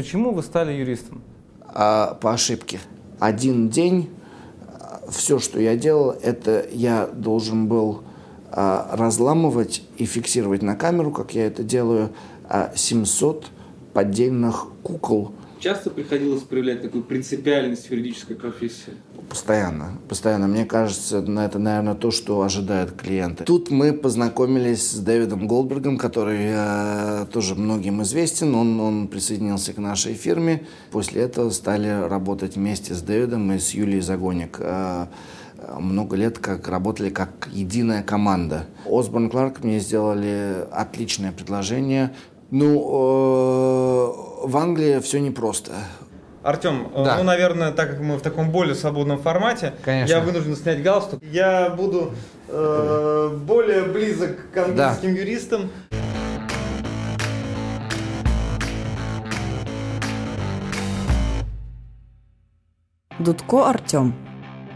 Почему вы стали юристом? А, по ошибке. Один день все, что я делал, это я должен был а, разламывать и фиксировать на камеру, как я это делаю, а, 700 поддельных кукол Часто приходилось проявлять такую принципиальность в юридической профессии? Постоянно, постоянно. Мне кажется, это, наверное, то, что ожидают клиенты. Тут мы познакомились с Дэвидом Голдбергом, который э, тоже многим известен. Он, он присоединился к нашей фирме. После этого стали работать вместе с Дэвидом и с Юлией Загоник. Э, много лет как работали как единая команда. Осборн Кларк мне сделали отличное предложение. Ну, э, в Англии все непросто. Артем, э, да. ну, наверное, так как мы в таком более свободном формате, Конечно. я вынужден снять галстук. Я буду э, более близок к английским да. юристам. Дудко Артем,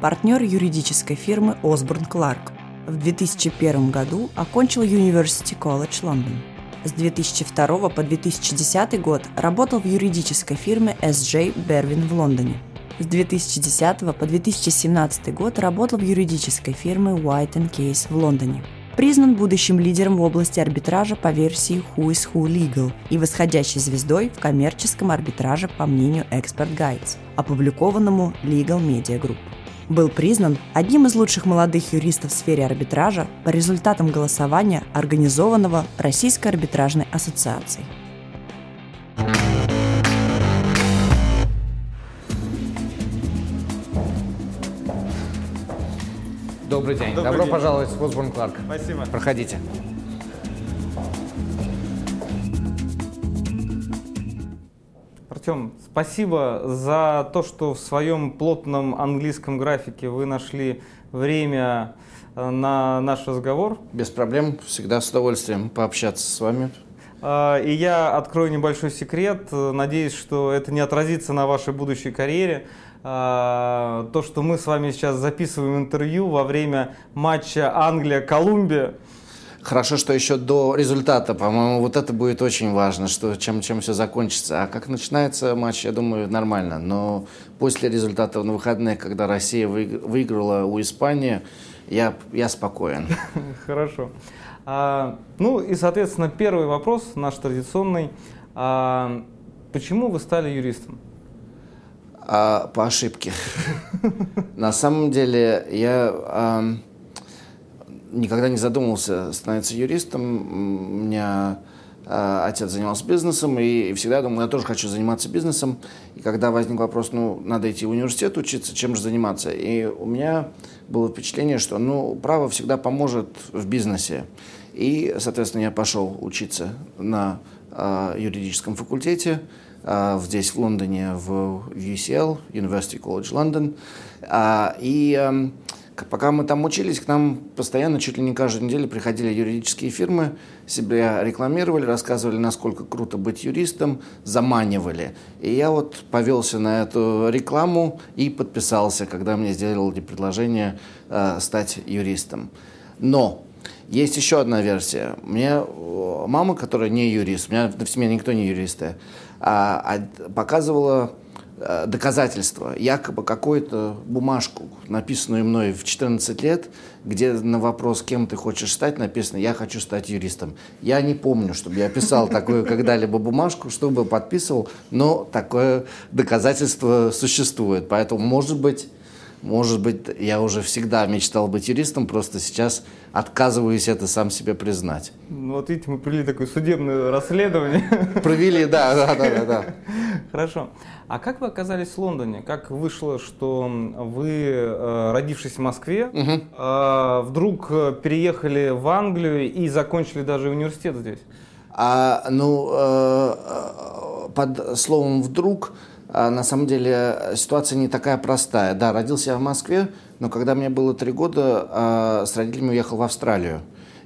партнер юридической фирмы Осборн Кларк. В 2001 году окончил University College London. С 2002 по 2010 год работал в юридической фирме SJ Berwin в Лондоне. С 2010 по 2017 год работал в юридической фирме White Case в Лондоне. Признан будущим лидером в области арбитража по версии Who is Who Legal и восходящей звездой в коммерческом арбитраже по мнению Expert Guides, опубликованному Legal Media Group был признан одним из лучших молодых юристов в сфере арбитража по результатам голосования, организованного Российской арбитражной ассоциацией. Добрый день. Добрый Добро день. пожаловать в Осборн Кларк. Спасибо. Проходите. Артем, спасибо за то, что в своем плотном английском графике вы нашли время э, на наш разговор. Без проблем, всегда с удовольствием пообщаться с вами. А, и я открою небольшой секрет. Надеюсь, что это не отразится на вашей будущей карьере. А, то, что мы с вами сейчас записываем интервью во время матча Англия-Колумбия, Хорошо, что еще до результата, по-моему, вот это будет очень важно, что, чем, чем все закончится. А как начинается матч, я думаю, нормально. Но после результата на выходных, когда Россия выиграла у Испании, я, я спокоен. Хорошо. А, ну и, соответственно, первый вопрос, наш традиционный. А, почему вы стали юристом? А, по ошибке. На самом деле, я никогда не задумывался становиться юристом. У меня э, отец занимался бизнесом, и всегда думал, я тоже хочу заниматься бизнесом. И когда возник вопрос, ну, надо идти в университет учиться, чем же заниматься? И у меня было впечатление, что, ну, право всегда поможет в бизнесе. И, соответственно, я пошел учиться на э, юридическом факультете э, здесь, в Лондоне, в UCL, University College London. Э, и э, Пока мы там учились, к нам постоянно, чуть ли не каждую неделю приходили юридические фирмы, себя рекламировали, рассказывали, насколько круто быть юристом, заманивали. И я вот повелся на эту рекламу и подписался, когда мне сделали предложение э, стать юристом. Но есть еще одна версия. Мне мама, которая не юрист, у меня в семье никто не юристы, а, а показывала Э, доказательства, якобы какую-то бумажку, написанную мной в 14 лет, где на вопрос, кем ты хочешь стать, написано «я хочу стать юристом». Я не помню, чтобы я писал такую когда-либо бумажку, чтобы подписывал, но такое доказательство существует. Поэтому, может быть, может быть, я уже всегда мечтал быть юристом, просто сейчас отказываюсь это сам себе признать. Ну, вот видите, мы провели такое судебное расследование. Провели, да, да, да, да. Хорошо. А как вы оказались в Лондоне? Как вышло, что вы, э, родившись в Москве, угу. вдруг переехали в Англию и закончили даже университет здесь? А, ну, э, под словом «вдруг» на самом деле ситуация не такая простая. Да, родился я в Москве, но когда мне было три года, с родителями уехал в Австралию.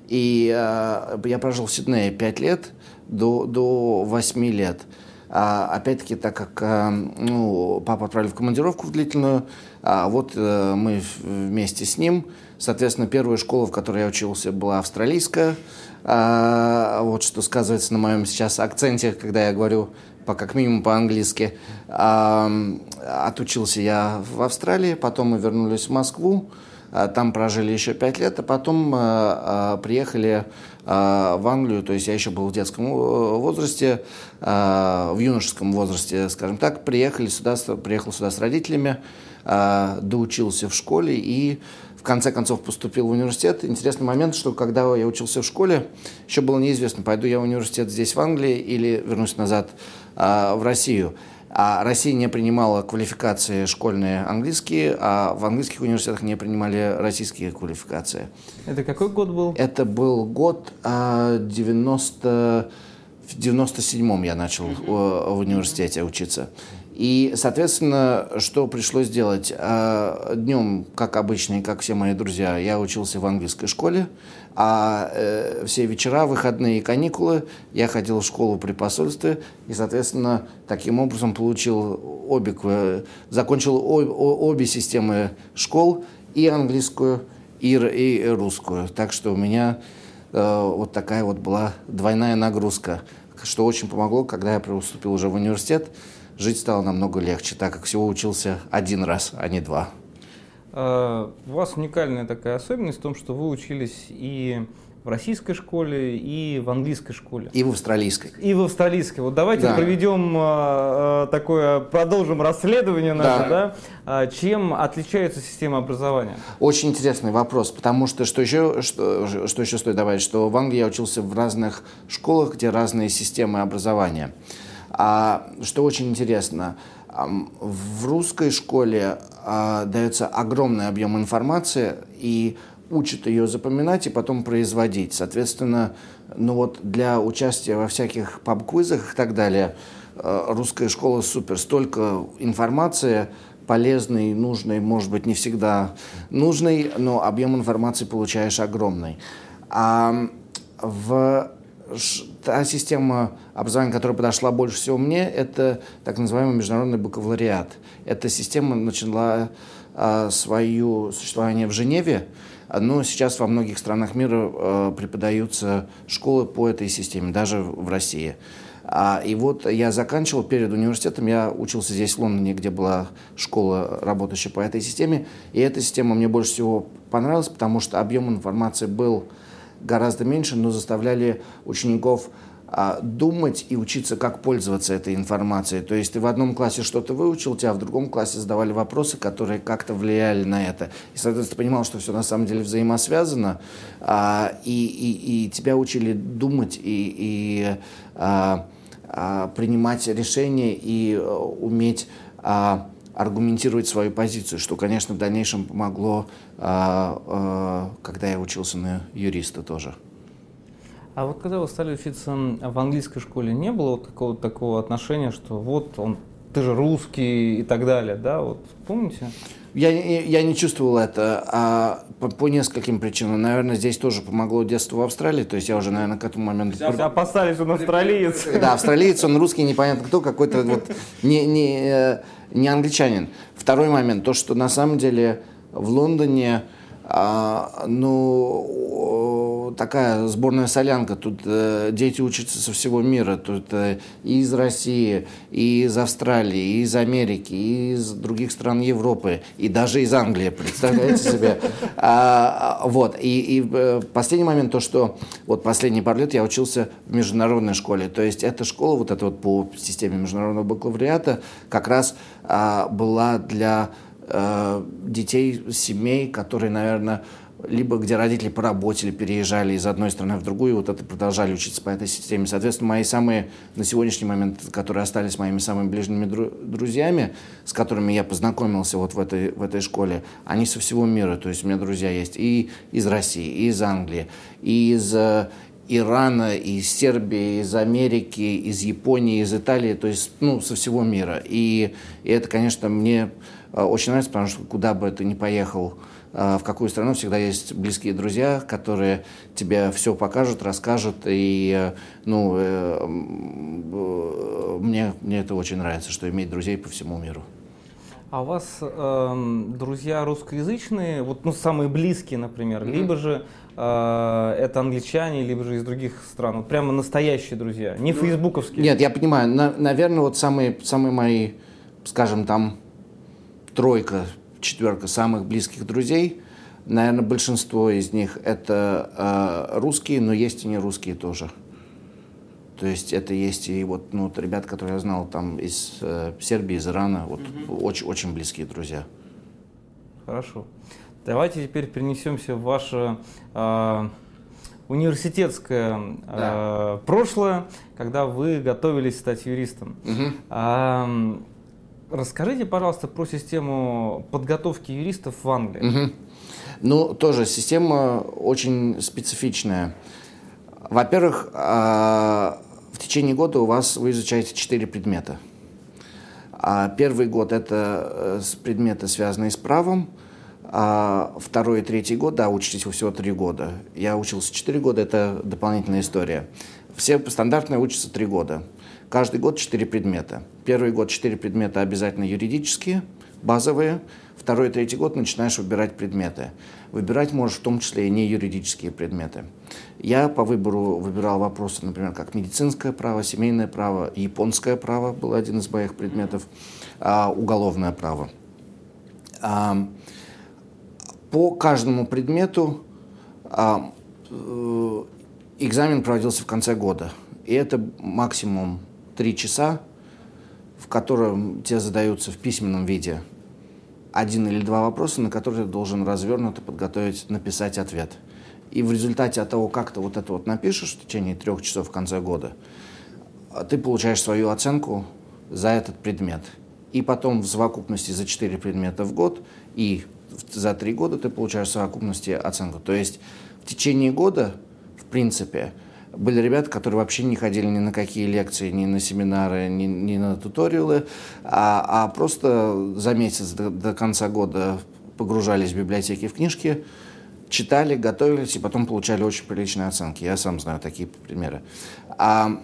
И я прожил в Сиднее пять лет, до, до 8 лет. А, опять-таки, так как а, ну, папа отправили в командировку в длительную, а вот а, мы вместе с ним, соответственно, первая школа, в которой я учился, была австралийская. А, вот что сказывается на моем сейчас акценте, когда я говорю по, как минимум по-английски. А, отучился я в Австралии, потом мы вернулись в Москву, а, там прожили еще пять лет, а потом а, а, приехали а, в Англию, то есть я еще был в детском э, возрасте, а, в юношеском возрасте, скажем так, приехали сюда, приехал сюда с родителями, а, доучился в школе и в конце концов поступил в университет. Интересный момент, что когда я учился в школе, еще было неизвестно, пойду я в университет здесь, в Англии, или вернусь назад а, в Россию. А Россия не принимала квалификации школьные английские, а в английских университетах не принимали российские квалификации. Это какой год был? Это был год 90... В 97-м я начал в университете учиться. И, соответственно, что пришлось делать? А, Днем, как обычно, и как все мои друзья, я учился в английской школе, а э, все вечера, выходные и каникулы я ходил в школу при посольстве и, соответственно, таким образом получил обе, закончил обе системы школ, и английскую, и, русскую. Так что у меня э, вот такая вот была двойная нагрузка, что очень помогло, когда я поступил уже в университет жить стало намного легче, так как всего учился один раз, а не два. А, у вас уникальная такая особенность в том, что вы учились и в российской школе, и в английской школе. И в австралийской. И в австралийской. Вот давайте да. проведем а, а, такое, продолжим расследование наше, да. да? Чем отличается система образования? Очень интересный вопрос, потому что что еще, что, что еще стоит добавить, что в Англии я учился в разных школах, где разные системы образования. А, что очень интересно, в русской школе а, дается огромный объем информации и учат ее запоминать и потом производить. Соответственно, ну вот для участия во всяких паб-квизах и так далее а, русская школа супер. Столько информации полезной, нужной, может быть, не всегда нужной, но объем информации получаешь огромный. А в та система образования, которая подошла больше всего мне, это так называемый международный бакалавриат. Эта система начала а, свое существование в Женеве, но сейчас во многих странах мира а, преподаются школы по этой системе, даже в России. А, и вот я заканчивал перед университетом, я учился здесь, в Лондоне, где была школа, работающая по этой системе. И эта система мне больше всего понравилась, потому что объем информации был гораздо меньше, но заставляли учеников а, думать и учиться, как пользоваться этой информацией. То есть ты в одном классе что-то выучил, тебя в другом классе задавали вопросы, которые как-то влияли на это. И, соответственно, ты понимал, что все на самом деле взаимосвязано, а, и, и, и тебя учили думать и, и а, принимать решения и а, уметь аргументировать свою позицию, что, конечно, в дальнейшем помогло, а, а, когда я учился на юриста тоже. А вот когда вы стали учиться в английской школе, не было вот какого-то такого отношения, что вот он, ты же русский и так далее, да? Вот помните? Я, я не чувствовал это а, по, по нескольким причинам. Наверное, здесь тоже помогло детство в Австралии. То есть я уже, наверное, к этому моменту... Опасались, он австралиец. Да, австралиец, он русский, непонятно кто, какой-то вот не, не, э, не англичанин. Второй момент, то, что на самом деле в Лондоне, а, ну, такая сборная солянка. Тут э, дети учатся со всего мира. Тут э, и из России, и из Австралии, и из Америки, и из других стран Европы, и даже из Англии, представляете себе? А, вот. И, и э, последний момент, то, что вот последние пару лет я учился в международной школе. То есть эта школа, вот эта вот по системе международного бакалавриата, как раз а, была для а, детей, семей, которые, наверное, либо где родители по работе переезжали из одной страны в другую, вот это продолжали учиться по этой системе. Соответственно, мои самые, на сегодняшний момент, которые остались моими самыми ближними друзьями, с которыми я познакомился вот в этой, в этой школе, они со всего мира. То есть у меня друзья есть и из России, и из Англии, и из э, Ирана, из Сербии, из Америки, из Японии, из Италии, то есть ну, со всего мира. И, и это, конечно, мне э, очень нравится, потому что куда бы ты ни поехал, в какую страну всегда есть близкие друзья, которые тебе все покажут, расскажут. И ну, мне, мне это очень нравится, что иметь друзей по всему миру. А у вас э, друзья русскоязычные, вот ну самые близкие, например, mm-hmm. либо же э, это англичане, либо же из других стран, вот прямо настоящие друзья, не ну, фейсбуковские. Нет, я понимаю, на, наверное, вот самые самые мои, скажем там, тройка, четверка самых близких друзей, наверное, большинство из них это э, русские, но есть и не русские тоже. То есть это есть и вот, ну, вот ребят, которые я знал там из э, Сербии, из Ирана, вот угу. очень, очень близкие друзья. Хорошо. Давайте теперь перенесемся в ваше э, университетское да. прошлое, когда вы готовились стать юристом. Угу. Э, расскажите, пожалуйста, про систему подготовки юристов в Англии. Угу. Ну, тоже система очень специфичная. Во-первых, в течение года у вас вы изучаете четыре предмета. А первый год это э, предметы, связанные с правом, а второй и третий год, да, учитесь вы всего три года. Я учился четыре года, это дополнительная история. Все стандартные учатся три года. Каждый год четыре предмета. Первый год четыре предмета обязательно юридические, базовые. Второй и третий год начинаешь выбирать предметы. Выбирать можешь в том числе и не юридические предметы. Я по выбору выбирал вопросы, например, как медицинское право, семейное право, японское право был один из моих предметов, а, уголовное право. А, по каждому предмету а, э, экзамен проводился в конце года. И это максимум три часа, в котором тебе задаются в письменном виде один или два вопроса, на которые ты должен развернуто подготовить, написать ответ. И в результате от того, как ты вот это вот напишешь в течение трех часов в конце года, ты получаешь свою оценку за этот предмет. И потом в совокупности за четыре предмета в год и за три года ты получаешь в совокупности оценку. То есть в течение года, в принципе, были ребята, которые вообще не ходили ни на какие лекции, ни на семинары, ни, ни на туториалы, а, а просто за месяц до, до конца года погружались в библиотеки в книжки, читали, готовились и потом получали очень приличные оценки. Я сам знаю такие примеры. А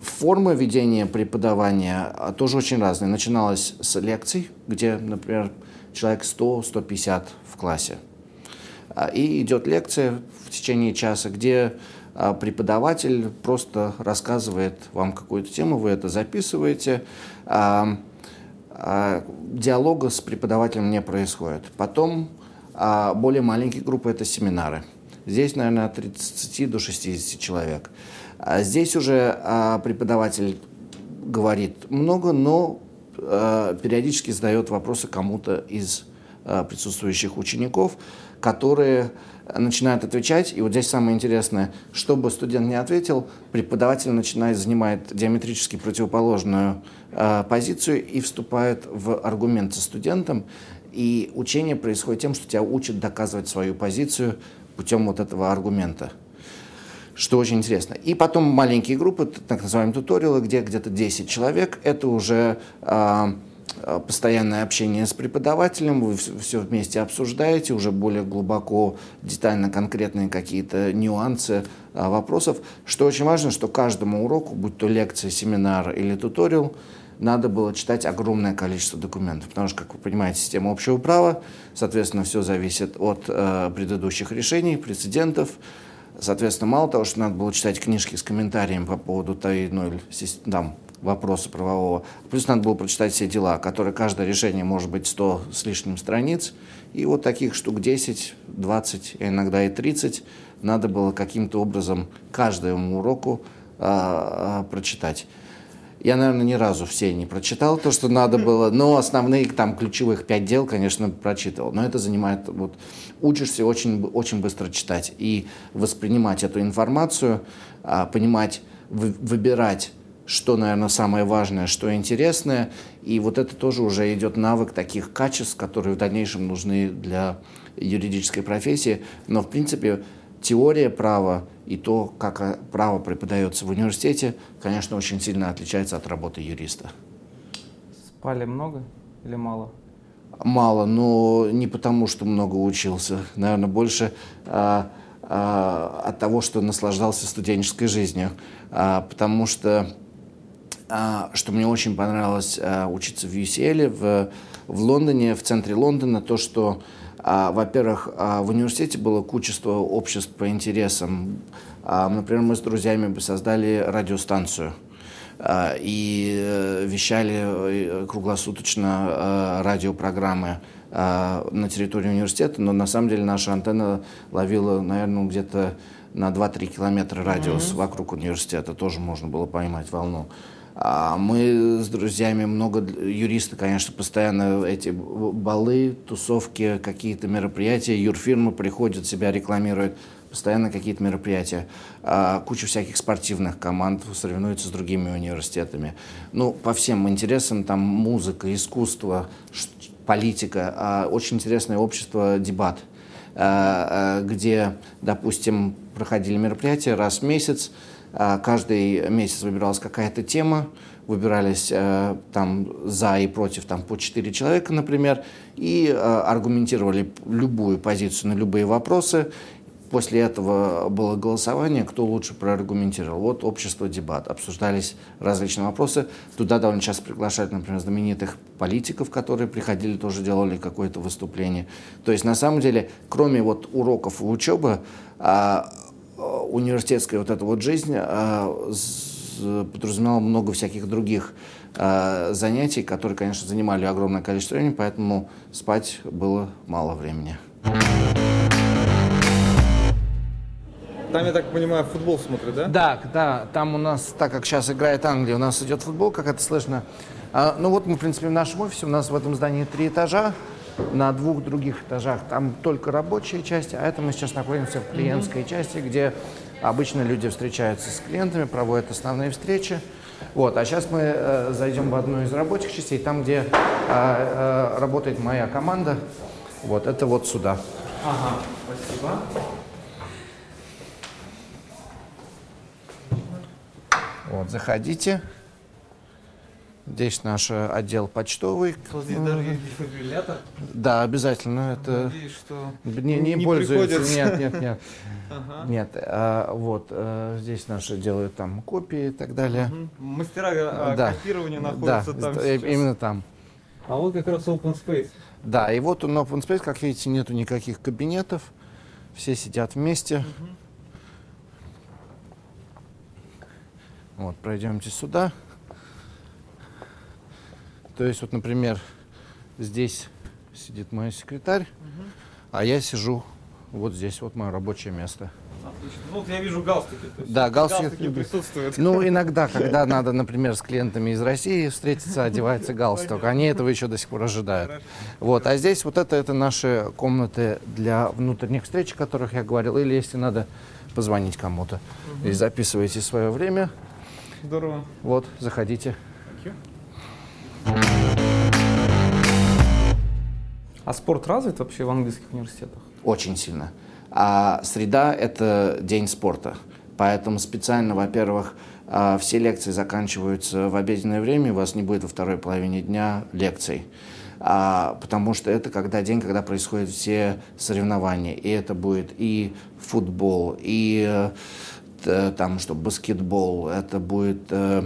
форма ведения преподавания а, тоже очень разная. Начиналась с лекций, где, например, человек 100-150 в классе. А, и идет лекция в течение часа, где а преподаватель просто рассказывает вам какую-то тему, вы это записываете. А, а, диалога с преподавателем не происходит. Потом более маленькие группы – это семинары. Здесь, наверное, от 30 до 60 человек. Здесь уже преподаватель говорит много, но периодически задает вопросы кому-то из присутствующих учеников, которые начинают отвечать, и вот здесь самое интересное, чтобы студент не ответил, преподаватель начинает занимает диаметрически противоположную э, позицию и вступает в аргумент со студентом, и учение происходит тем, что тебя учат доказывать свою позицию путем вот этого аргумента. Что очень интересно. И потом маленькие группы, так называемые туториалы, где где-то 10 человек, это уже Э, постоянное общение с преподавателем, вы все вместе обсуждаете, уже более глубоко, детально, конкретные какие-то нюансы э, вопросов. Что очень важно, что каждому уроку, будь то лекция, семинар или туториал, надо было читать огромное количество документов, потому что, как вы понимаете, система общего права, соответственно, все зависит от э, предыдущих решений, прецедентов. Соответственно, мало того, что надо было читать книжки с комментариями по поводу той или иной там, вопроса правового. Плюс надо было прочитать все дела, которые каждое решение может быть 100 с лишним страниц. И вот таких штук 10, 20, а иногда и 30 надо было каким-то образом каждому уроку а, а, прочитать. Я, наверное, ни разу все не прочитал то, что надо было, но основные там ключевых пять дел, конечно, прочитывал. Но это занимает, вот, учишься очень, очень быстро читать и воспринимать эту информацию, а, понимать, выбирать что, наверное, самое важное, что интересное. И вот это тоже уже идет навык таких качеств, которые в дальнейшем нужны для юридической профессии. Но, в принципе, теория права и то, как право преподается в университете, конечно, очень сильно отличается от работы юриста. Спали много или мало? мало, но не потому, что много учился. Наверное, больше а, а, от того, что наслаждался студенческой жизнью. А, потому что, а, что мне очень понравилось а, учиться в UCL, в, в Лондоне, в центре Лондона, то, что, а, во-первых, а, в университете было кучество обществ по интересам. А, например, мы с друзьями бы создали радиостанцию а, и э, вещали э, круглосуточно радиопрограммы на территории университета, но на самом деле наша антенна ловила, наверное, где-то на 2-3 километра радиус mm-hmm. вокруг университета, тоже можно было поймать волну. А мы с друзьями много, юристы, конечно, постоянно эти балы, тусовки, какие-то мероприятия, юрфирмы приходят, себя рекламируют постоянно какие-то мероприятия. А, куча всяких спортивных команд соревнуются с другими университетами. Ну, по всем интересам, там музыка, искусство, политика. А, очень интересное общество «Дебат», где, допустим, проходили мероприятия раз в месяц, каждый месяц выбиралась какая-то тема, выбирались э, там за и против там по четыре человека, например, и э, аргументировали любую позицию на любые вопросы После этого было голосование, кто лучше проаргументировал. Вот общество дебат. Обсуждались различные вопросы. Туда довольно часто приглашают, например, знаменитых политиков, которые приходили, тоже делали какое-то выступление. То есть, на самом деле, кроме вот уроков и учебы, а, университетская вот эта вот жизнь а, подразумевала много всяких других а, занятий, которые, конечно, занимали огромное количество времени, поэтому спать было мало времени. Там, я так понимаю, футбол смотрят, да? Да, да. Там у нас, так как сейчас играет Англия, у нас идет футбол, как это слышно. А, ну вот мы, в принципе, в нашем офисе, у нас в этом здании три этажа. На двух других этажах там только рабочие части, а это мы сейчас находимся в клиентской mm-hmm. части, где обычно люди встречаются с клиентами, проводят основные встречи. Вот, а сейчас мы э, зайдем в одну из рабочих частей, там, где э, э, работает моя команда. Вот, это вот сюда. Ага, спасибо. Вот, заходите. Здесь наш отдел почтовый. Дефибриллятор. Да, обязательно. Это Надеюсь, что не, не, не пользуется. Приходится. Нет, нет, нет. Ага. Нет. А, вот а, здесь наши делают там копии и так далее. Угу. Мастера а, да. копирования находятся да, там. Сейчас. Именно там. А вот как раз open space. Да, и вот на open space, как видите, нету никаких кабинетов. Все сидят вместе. Угу. Вот, пройдемте сюда. То есть, вот, например, здесь сидит мой секретарь, угу. а я сижу вот здесь, вот мое рабочее место. Отлично. Ну, вот я вижу галстуки. да, галстуки, галстуки присутствуют. Ну, иногда, когда надо, например, с клиентами из России встретиться, одевается галстук. Они этого еще до сих пор ожидают. Вот, а здесь вот это, это наши комнаты для внутренних встреч, о которых я говорил. Или если надо позвонить кому-то. Угу. И записывайте свое время. Здорово. Вот, заходите. А спорт развит вообще в английских университетах? Очень сильно. А среда – это день спорта. Поэтому специально, во-первых, а, все лекции заканчиваются в обеденное время, у вас не будет во второй половине дня лекций. А, потому что это когда день, когда происходят все соревнования. И это будет и футбол, и Э, там, что баскетбол, это будет э,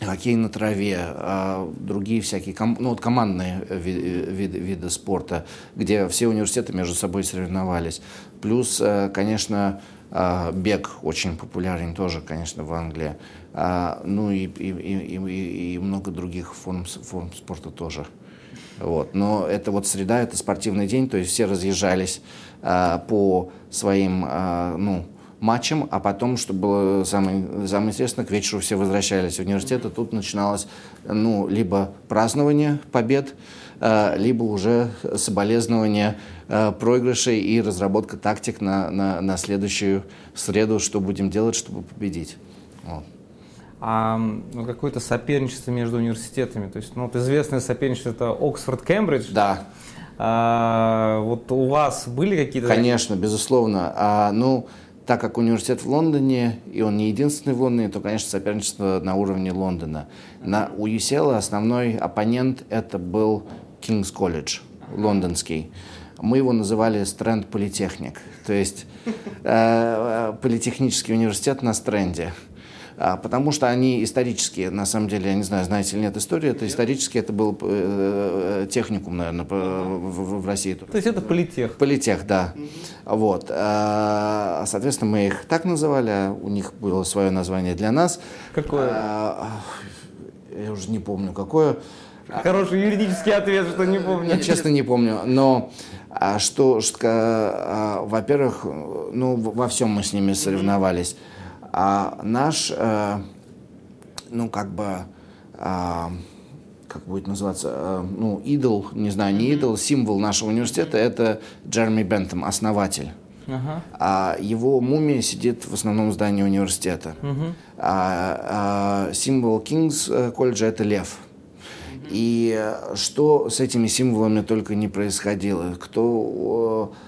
хоккей на траве, а другие всякие, ну вот командные виды, виды, спорта, где все университеты между собой соревновались. Плюс, э, конечно, бег очень популярен тоже, конечно, в Англии. А, ну и, и, и, и много других форм, форм спорта тоже. Вот. Но это вот среда, это спортивный день, то есть все разъезжались а, по своим, а, ну, матчем, а потом, что было самое, самое интересное, к вечеру все возвращались в университет, и тут начиналось ну, либо празднование побед, э, либо уже соболезнование э, проигрышей и разработка тактик на, на, на следующую среду, что будем делать, чтобы победить. Вот. А ну, какое-то соперничество между университетами, то есть ну, вот известное соперничество это Оксфорд-Кембридж. Да. А, вот у вас были какие-то... Конечно, безусловно. А, ну, так как университет в Лондоне, и он не единственный в Лондоне, то, конечно, соперничество на уровне Лондона. На, у UCL основной оппонент это был King's College, лондонский. Мы его называли Стрэнд Политехник, то есть э, политехнический университет на Стрэнде. А, потому что они исторические, на самом деле, я не знаю, знаете или нет истории, это исторически это был э, э техникум, наверное, в, в России. То есть это политех? Политех, да. Вот. А, соответственно, мы их так называли, а у них было свое название для нас. Какое? Я уже не помню, какое. Хороший юридический ответ, что не помню. Я честно не помню, но что, что во-первых, ну, во всем мы с ними соревновались. А наш, э, ну, как бы, э, как будет называться, э, ну, идол, не знаю, не идол, символ нашего университета – это Джереми Бентом, основатель. Uh-huh. А его мумия сидит в основном здании университета. Uh-huh. А, а, символ Кингс колледжа – это лев. И что с этими символами только не происходило. Кто Э,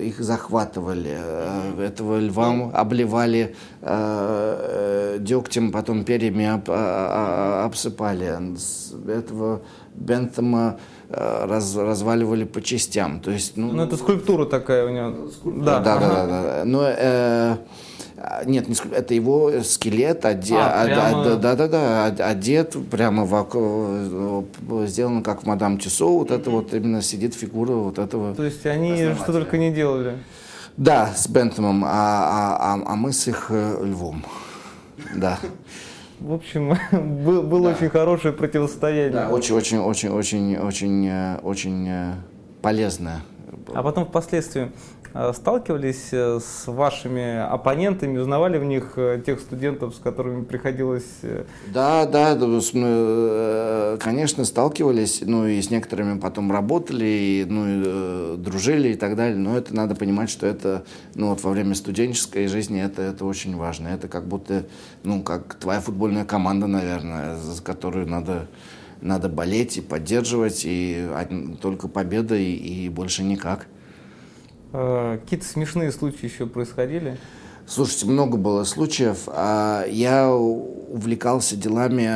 их захватывали, э, этого льва обливали э, дегтем, потом перьями обсыпали, этого Бентома раз, разваливали по частям. То есть, ну, ну, это скульптура такая у него. Да, да, да. да, да. Но, э, а, нет, не сколько, это его скелет, оде, а, прямо... од, да, да, да, одет прямо вокруг, сделано как в Мадам Тюсо, вот это вот именно сидит фигура вот этого. То есть они что только не делали. Да, с Бентомом, а, а, а, а мы с их э, львом. Да. В общем, был, было да. очень хорошее противостояние. Да, очень, очень, очень, очень, очень, э, очень э, полезное. А потом впоследствии Э, сталкивались э, с вашими оппонентами, узнавали в них э, тех студентов, с которыми приходилось... Да, да, конечно, сталкивались, ну и с некоторыми потом работали, и, ну и дружили и так далее, но это надо понимать, что это, ну вот во время студенческой жизни это, это очень важно, это как будто, ну как твоя футбольная команда, наверное, за которую надо надо болеть и поддерживать, и только победа, и, и больше никак. Э, какие-то смешные случаи еще происходили? Слушайте, много было случаев. А, я увлекался делами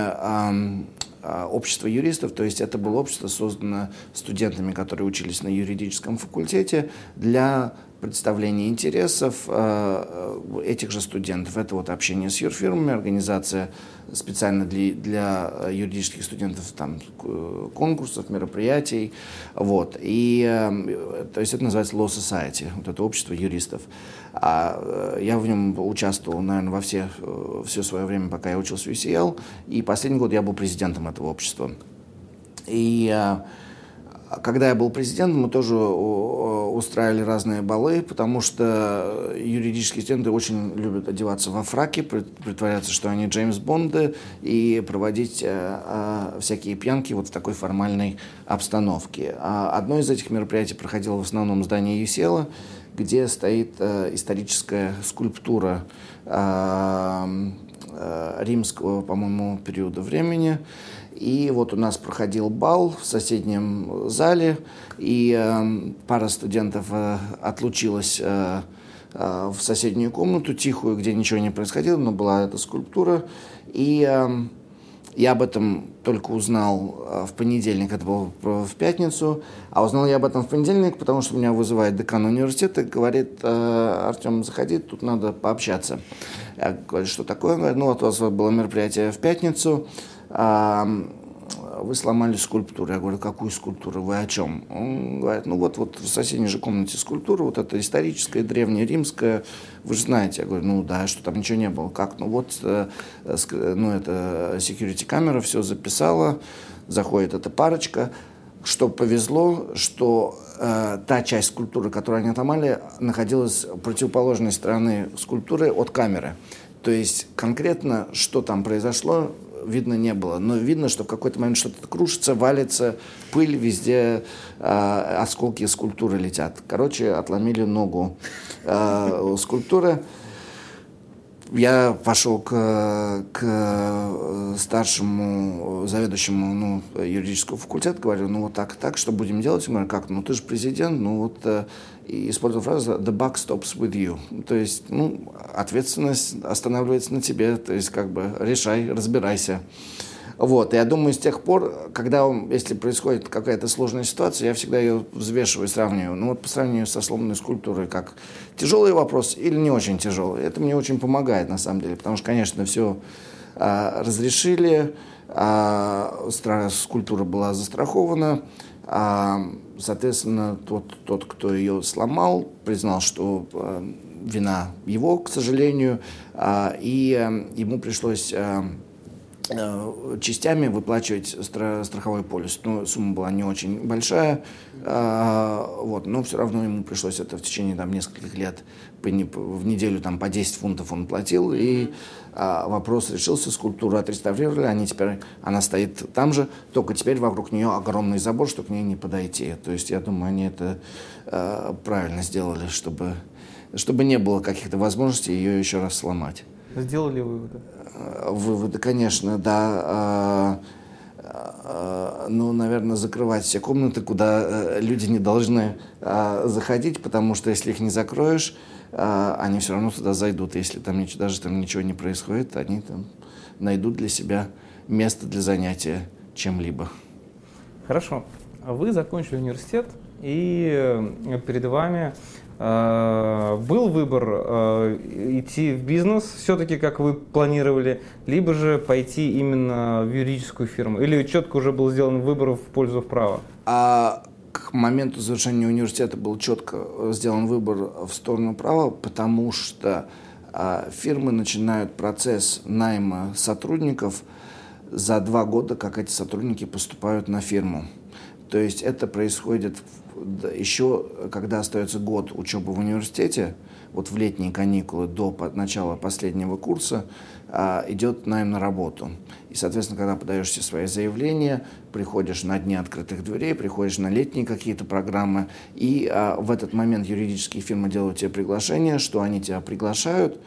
общества юристов, то есть это было общество, создано студентами, которые учились на юридическом факультете для представления интересов э, этих же студентов. Это вот общение с юрфирмами, организация специально для, для юридических студентов там, конкурсов, мероприятий. Вот. И, э, то есть это называется Law Society, вот это общество юристов. А э, я в нем участвовал, наверное, во все, все свое время, пока я учился в UCL. И последний год я был президентом этого общества. И когда я был президентом, мы тоже устраивали разные балы, потому что юридические студенты очень любят одеваться во фраки, притворяться, что они Джеймс Бонды, и проводить э, э, всякие пьянки вот в такой формальной обстановке. А одно из этих мероприятий проходило в основном в здании Юсела, где стоит э, историческая скульптура римского, по-моему, периода времени. И вот у нас проходил бал в соседнем зале, и э, пара студентов э, отлучилась э, э, в соседнюю комнату, тихую, где ничего не происходило, но была эта скульптура. И э, я об этом только узнал э, в понедельник, это было в пятницу, а узнал я об этом в понедельник, потому что меня вызывает декан университета говорит, э, Артем, заходи, тут надо пообщаться. Я говорю, что такое? Он говорит, ну вот у вас было мероприятие в пятницу, вы сломали скульптуру. Я говорю, какую скульптуру, вы о чем? Он говорит, ну вот, вот в соседней же комнате скульптура, вот это историческая, древняя, римская, вы же знаете. Я говорю, ну да, что там ничего не было. Как? Ну вот, э, ну это security камера все записала, заходит эта парочка, что повезло, что э, та часть скульптуры, которую они отломали, находилась противоположной стороны скульптуры от камеры. То есть конкретно, что там произошло, видно не было. Но видно, что в какой-то момент что-то крушится, валится, пыль везде, э, осколки скульптуры летят. Короче, отломили ногу э, скульптуры. Я пошел к, к старшему заведующему ну, юридического факультета, говорю, ну вот так, так, что будем делать? Он говорит, как, ну ты же президент, ну вот, э, и использовал фразу «the buck stops with you». То есть, ну, ответственность останавливается на тебе, то есть, как бы, решай, разбирайся. Вот, я думаю, с тех пор, когда, если происходит какая-то сложная ситуация, я всегда ее взвешиваю, сравниваю. Ну вот по сравнению со сломанной скульптурой, как тяжелый вопрос или не очень тяжелый. Это мне очень помогает, на самом деле, потому что, конечно, все а, разрешили, а, скульптура была застрахована, а, соответственно, тот, тот, кто ее сломал, признал, что а, вина его, к сожалению, а, и а, ему пришлось а, частями выплачивать страховой полис. Ну, сумма была не очень большая, а, вот, но все равно ему пришлось это в течение там, нескольких лет в неделю там, по 10 фунтов он платил, и а, вопрос решился, скульптуру отреставрировали, они теперь, она стоит там же, только теперь вокруг нее огромный забор, чтобы к ней не подойти. То есть я думаю, они это а, правильно сделали, чтобы, чтобы не было каких-то возможностей ее еще раз сломать. Сделали выводы? Выводы, конечно, да. А, а, ну, наверное, закрывать все комнаты, куда э, люди не должны а, заходить, потому что если их не закроешь, они все равно туда зайдут. Если там даже там ничего не происходит, они там найдут для себя место для занятия чем-либо. Хорошо. Вы закончили университет, и перед вами был выбор э, идти в бизнес все-таки, как вы планировали, либо же пойти именно в юридическую фирму? Или четко уже был сделан выбор в пользу права? А к моменту завершения университета был четко сделан выбор в сторону права, потому что а, фирмы начинают процесс найма сотрудников за два года, как эти сотрудники поступают на фирму. То есть это происходит еще, когда остается год учебы в университете, вот в летние каникулы до начала последнего курса, а, идет найм на работу. И, соответственно, когда подаешь все свои заявления, приходишь на дни открытых дверей, приходишь на летние какие-то программы, и а, в этот момент юридические фирмы делают тебе приглашение, что они тебя приглашают,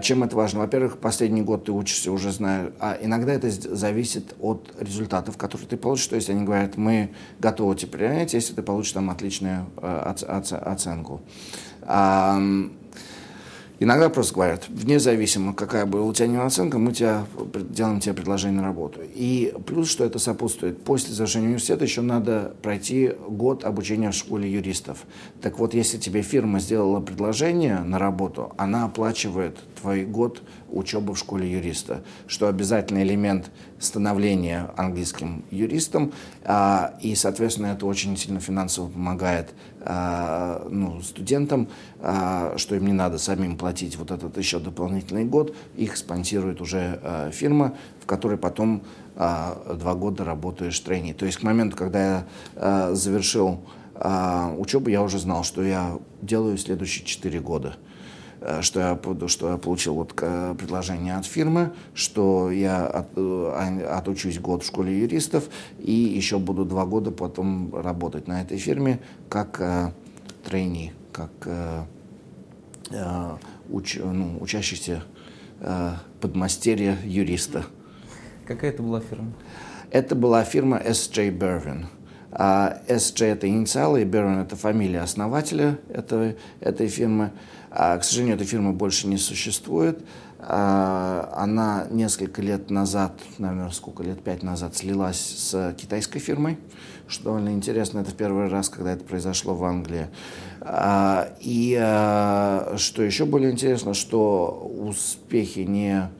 чем это важно? Во-первых, последний год ты учишься, уже знаю, а иногда это зависит от результатов, которые ты получишь. То есть они говорят, мы готовы тебя принять, если ты получишь там отличную э, оценку. Иногда просто говорят, вне зависимости, какая была у тебя оценка, мы тебя, делаем тебе предложение на работу. И плюс, что это сопутствует, после завершения университета еще надо пройти год обучения в школе юристов. Так вот, если тебе фирма сделала предложение на работу, она оплачивает твой год учебы в школе юриста, что обязательный элемент становления английским юристом, а, и, соответственно, это очень сильно финансово помогает а, ну, студентам, а, что им не надо самим платить вот этот еще дополнительный год, их спонсирует уже фирма, в которой потом два года работаешь трейни. То есть к моменту, когда я завершил учебу, я уже знал, что я делаю следующие четыре года. Э, что я, что я получил вот предложение от фирмы, что я от, э, отучусь год в школе юристов и еще буду два года потом работать на этой фирме как э, трейни, как э, э, уч, ну, учащийся э, подмастерья юриста. Какая это была фирма? Это была фирма S.J. Bervin. А S.J. это инициалы, и Bervin это фамилия основателя этой, этой фирмы. А, к сожалению, эта фирма больше не существует. А, она несколько лет назад, наверное, сколько лет, пять назад, слилась с китайской фирмой, что довольно интересно. Это первый раз, когда это произошло в Англии. А, и что еще более интересно, что успехи не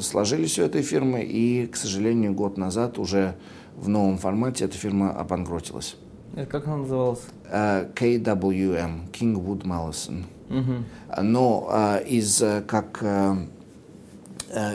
сложились у этой фирмы, и, к сожалению, год назад уже в новом формате эта фирма обанкротилась. Это как она называлась? Uh, э, KWM, Kingwood Mallison. Uh-huh. Но uh, из, как uh,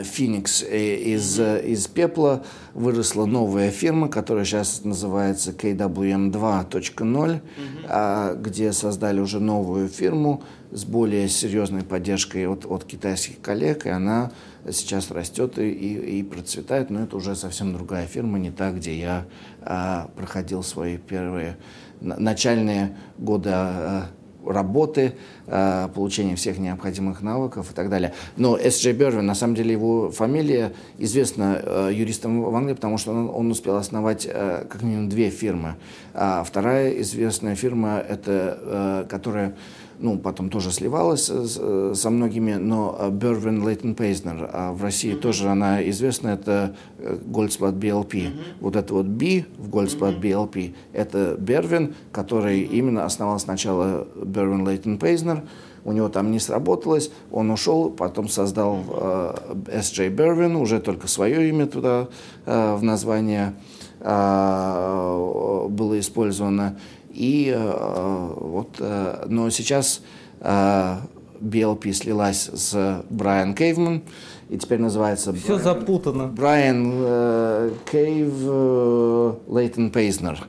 Феникс из, из пепла выросла новая фирма, которая сейчас называется KWM2.0, uh-huh. где создали уже новую фирму с более серьезной поддержкой от, от китайских коллег, и она сейчас растет и, и, и процветает, но это уже совсем другая фирма, не та, где я а, проходил свои первые начальные годы а, работы, а, получения всех необходимых навыков и так далее. Но С.Джей Бервин, на самом деле его фамилия известна а, юристам в Англии, потому что он, он успел основать а, как минимум две фирмы. А вторая известная фирма, это, а, которая ну, потом тоже сливалась с, со многими, но Бервин Лейтон Пейзнер, а в России mm-hmm. тоже она известна, это Goldsplat BLP. Mm-hmm. Вот это вот B в Goldsplat mm-hmm. BLP, это Бервин, который именно основал сначала Бервин Лейтон Пейзнер, у него там не сработалось, он ушел, потом создал э, S.J. Бервин, уже только свое имя туда э, в название э, было использовано. И э, вот, э, но сейчас э, BLP слилась с Брайан Кейвман, и теперь называется... Все Брайан, запутано. Брайан э, Кейв э, Лейтон Пейзнер.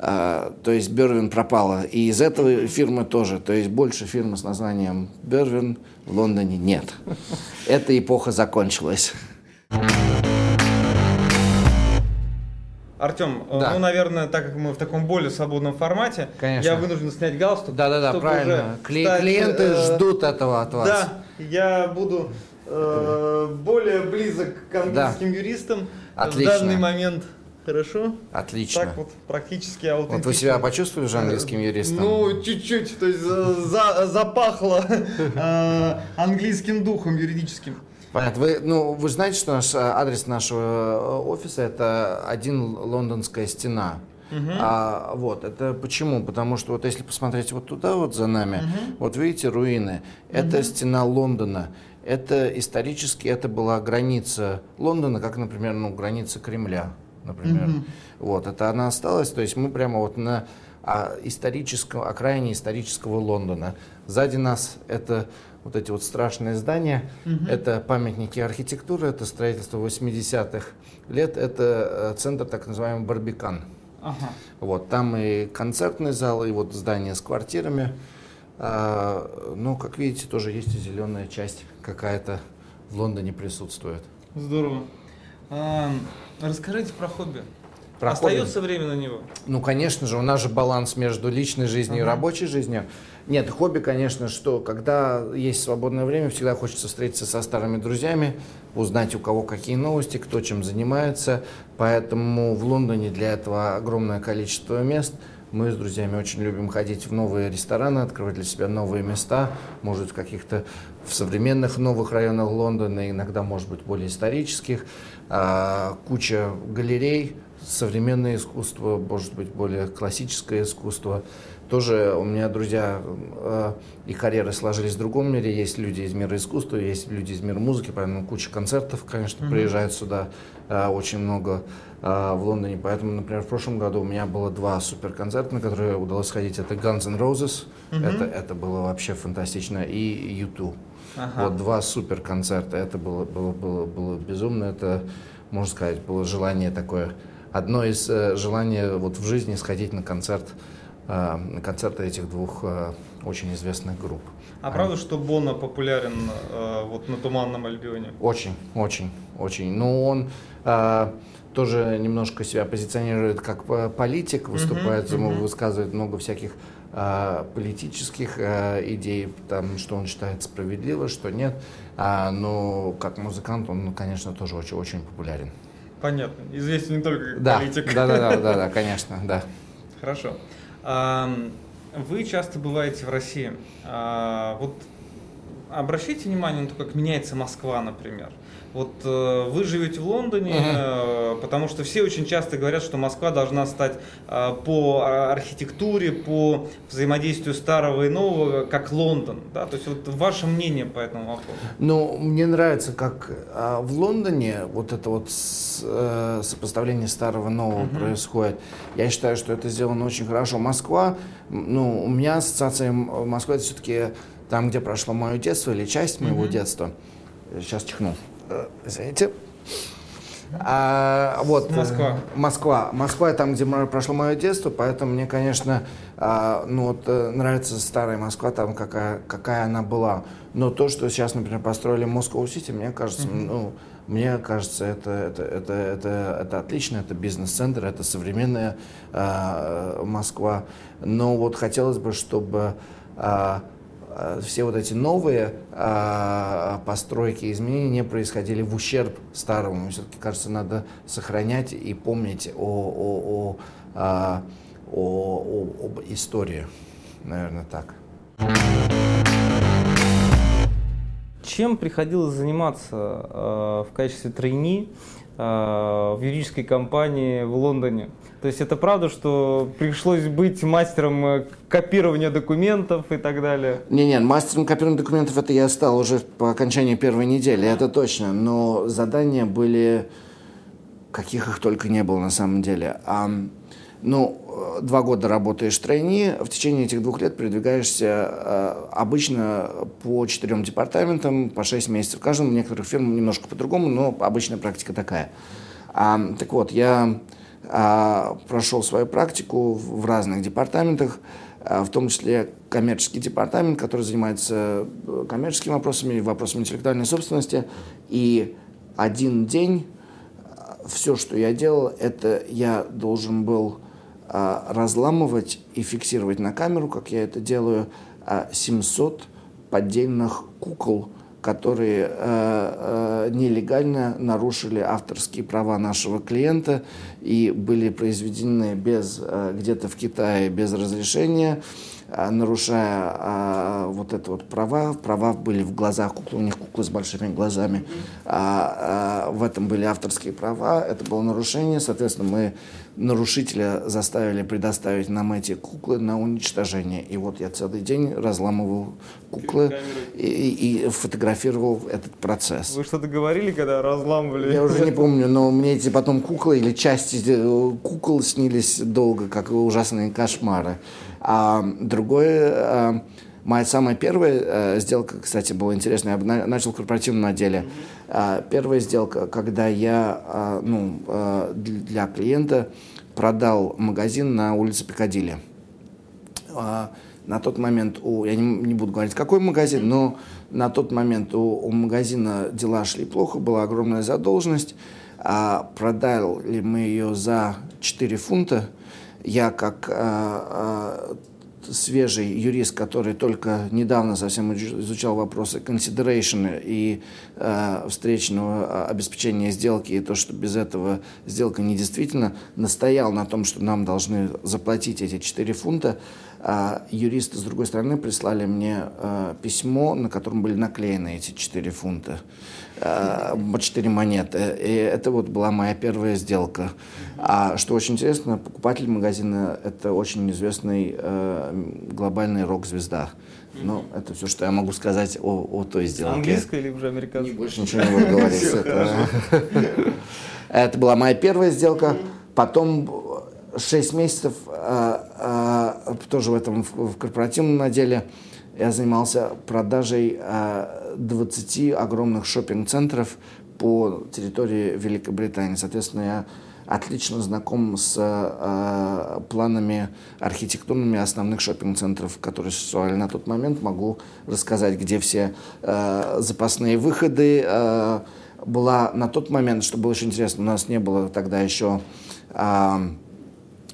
А, то есть Бервин пропала. И из этого фирмы тоже. То есть больше фирмы с названием Бервин в Лондоне нет. Эта эпоха закончилась. Артем, э, да. ну, наверное, так как мы в таком более свободном формате, Конечно. я вынужден снять галстук. Да-да-да, правильно. Кли- стать, клиенты э, ждут этого от вас. Да, я буду э, более близок к английским да. юристам. Отлично. В данный момент Хорошо? Отлично. Так вот, практически аутентично. Вот вы себя почувствовали же английским юристом? Ну, чуть-чуть, то есть за, запахло э, английским духом юридическим. Понятно. Вы, ну, вы знаете, что наш адрес нашего э, офиса это один лондонская стена. Uh-huh. А, вот, это почему? Потому что вот если посмотреть вот туда вот за нами, uh-huh. вот видите руины, это uh-huh. стена Лондона. Это исторически это была граница Лондона, как, например, ну, граница Кремля например. Mm-hmm. Вот, это она осталась, то есть мы прямо вот на а, историческом, окраине исторического Лондона. Сзади нас это вот эти вот страшные здания, mm-hmm. это памятники архитектуры, это строительство 80-х лет, это э, центр так называемый Барбикан. Ага. Вот, там и концертный зал, и вот здание с квартирами. А, ну, как видите, тоже есть и зеленая часть какая-то в Лондоне присутствует. Здорово. Расскажите про хобби. Про Остается время на него? Ну, конечно же, у нас же баланс между личной жизнью uh-huh. и рабочей жизнью. Нет, хобби, конечно, что когда есть свободное время, всегда хочется встретиться со старыми друзьями, узнать у кого какие новости, кто чем занимается. Поэтому в Лондоне для этого огромное количество мест. Мы с друзьями очень любим ходить в новые рестораны, открывать для себя новые места, может, в каких-то в современных новых районах Лондона, иногда, может быть, более исторических. А, куча галерей, современное искусство, может быть, более классическое искусство. Тоже у меня друзья э, и карьеры сложились в другом мире. Есть люди из мира искусства, есть люди из мира музыки, поэтому куча концертов, конечно, mm-hmm. приезжают сюда э, очень много э, в Лондоне. Поэтому, например, в прошлом году у меня было два суперконцерта, на которые удалось сходить. Это Guns N' Roses, mm-hmm. это, это было вообще фантастично, и U2. Ага. Вот два супер концерта. Это было, было, было, было безумно. Это, можно сказать, было желание такое. Одно из э, желаний вот в жизни сходить на концерт, концерты этих двух э, очень известных групп. А правда, что Бона популярен э, вот на Туманном Альбионе? Очень, очень, очень. Ну, он э, тоже немножко себя позиционирует как политик, выступает, uh-huh, uh-huh. высказывает много всяких э, политических э, идей, там, что он считает справедливо, что нет. А, но как музыкант он, конечно, тоже очень, очень популярен. Понятно. Известен не только как да, политик. Да, да, да, да, да, конечно, да. Хорошо. Вы часто бываете в России. А, вот обращайте внимание на то, как меняется Москва, например. Вот э, вы живете в Лондоне, э, потому что все очень часто говорят, что Москва должна стать э, по архитектуре, по взаимодействию старого и нового, как Лондон. Да? То есть вот ваше мнение по этому вопросу? Ну, мне нравится, как э, в Лондоне вот это вот с, э, сопоставление старого и нового uh-huh. происходит. Я считаю, что это сделано очень хорошо. Москва, ну, у меня ассоциация Москвы это все-таки там, где прошло мое детство или часть моего uh-huh. детства. Сейчас чихнул. Э, извините. А, вот, Москва. Москва. Москва там, где прошло мое детство, поэтому мне, конечно, а, ну, вот, э, нравится старая Москва, там какая, какая она была. Но то, что сейчас, например, построили Москву-Сити, мне кажется, mm-hmm. ну, мне кажется, это, это, это, это, это отлично, это бизнес-центр, это современная а, Москва. Но вот хотелось бы, чтобы Э, Э, все вот эти новые э, постройки, изменения не происходили в ущерб старому. Мне все-таки кажется, надо сохранять и помнить о, о, о, э, о, о, об истории. Наверное, так. Чем приходилось заниматься э, в качестве тройни э, в юридической компании в Лондоне? То есть это правда, что пришлось быть мастером э, копирования документов и так далее? Не-не, мастером копирования документов это я стал уже по окончании первой недели, это точно. Но задания были, каких их только не было на самом деле. А, ну, два года работаешь в тройни, в течение этих двух лет передвигаешься э, обычно по четырем департаментам, по шесть месяцев. В каждом, в некоторых фирмах немножко по-другому, но обычная практика такая. А, так вот, я прошел свою практику в разных департаментах, а, в том числе коммерческий департамент, который занимается э, коммерческими вопросами, вопросами интеллектуальной собственности. И один день а, все, что я делал, это я должен был разламывать и фиксировать на камеру, как я это делаю, 700 поддельных кукол которые э, э, нелегально нарушили авторские права нашего клиента и были произведены без э, где-то в Китае без разрешения, э, нарушая э, вот это вот права. Права были в глазах куклы, у них куклы с большими глазами. А, э, в этом были авторские права, это было нарушение, соответственно, мы нарушителя заставили предоставить нам эти куклы на уничтожение. И вот я целый день разламывал куклы и, и фотографировал этот процесс. Вы что-то говорили, когда разламывали? Я уже не помню, но мне эти потом куклы или части э, кукол снились долго, как ужасные кошмары. А другое... А, Моя самая первая э, сделка, кстати, была интересная. Я начал в корпоративном отделе. Э, первая сделка, когда я э, ну, э, для клиента продал магазин на улице Пикадилли. Э, на тот момент, у, я не, не буду говорить, какой магазин, но на тот момент у, у магазина дела шли плохо, была огромная задолженность. А продали мы ее за 4 фунта. Я как а, а, свежий юрист, который только недавно совсем изучал вопросы consideration и э, встречного обеспечения сделки, и то, что без этого сделка недействительна, настоял на том, что нам должны заплатить эти 4 фунта. А юристы, с другой стороны, прислали мне э, письмо, на котором были наклеены эти 4 фунта. Э, четыре монеты. И это вот была моя первая сделка. А что очень интересно, покупатель магазина – это очень известный э, глобальный рок-звезда. Ну, это все, что я могу сказать о, о той сделке. Английская или уже американская? Больше ничего не буду говорить. Это была моя первая сделка. Потом 6 месяцев э, тоже в этом в корпоративном отделе я занимался продажей 20 э, огромных шопинг-центров по территории Великобритании. Соответственно, я отлично знаком с э, планами архитектурными основных шопинг-центров, которые существовали на тот момент. Могу рассказать, где все э, запасные выходы. Э, была на тот момент, что было очень интересно, у нас не было тогда еще... Э,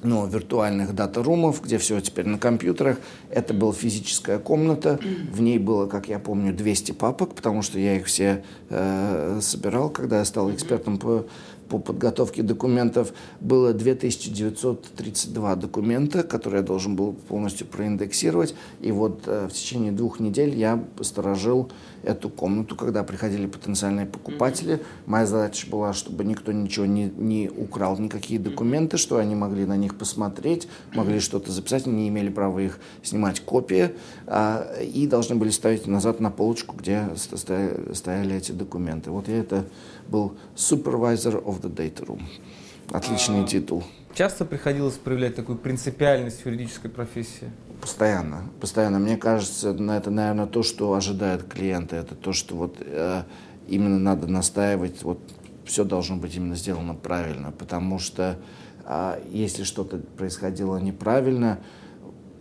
ну, виртуальных дата-румов, где все теперь на компьютерах. Это была физическая комната, в ней было, как я помню, 200 папок, потому что я их все э, собирал, когда я стал экспертом по по подготовке документов было 2932 документа, которые я должен был полностью проиндексировать. И вот э, в течение двух недель я сторожил эту комнату, когда приходили потенциальные покупатели. Моя задача была, чтобы никто ничего не, не украл, никакие документы, что они могли на них посмотреть, могли что-то записать, не имели права их снимать копии, а, и должны были ставить назад на полочку, где стояли эти документы. Вот я это был Supervisor of the Data Room. Отличный а, титул. Часто приходилось проявлять такую принципиальность в юридической профессии? Постоянно, постоянно. Мне кажется, это, наверное, то, что ожидает клиента. Это то, что вот э, именно надо настаивать. Вот все должно быть именно сделано правильно, потому что э, если что-то происходило неправильно,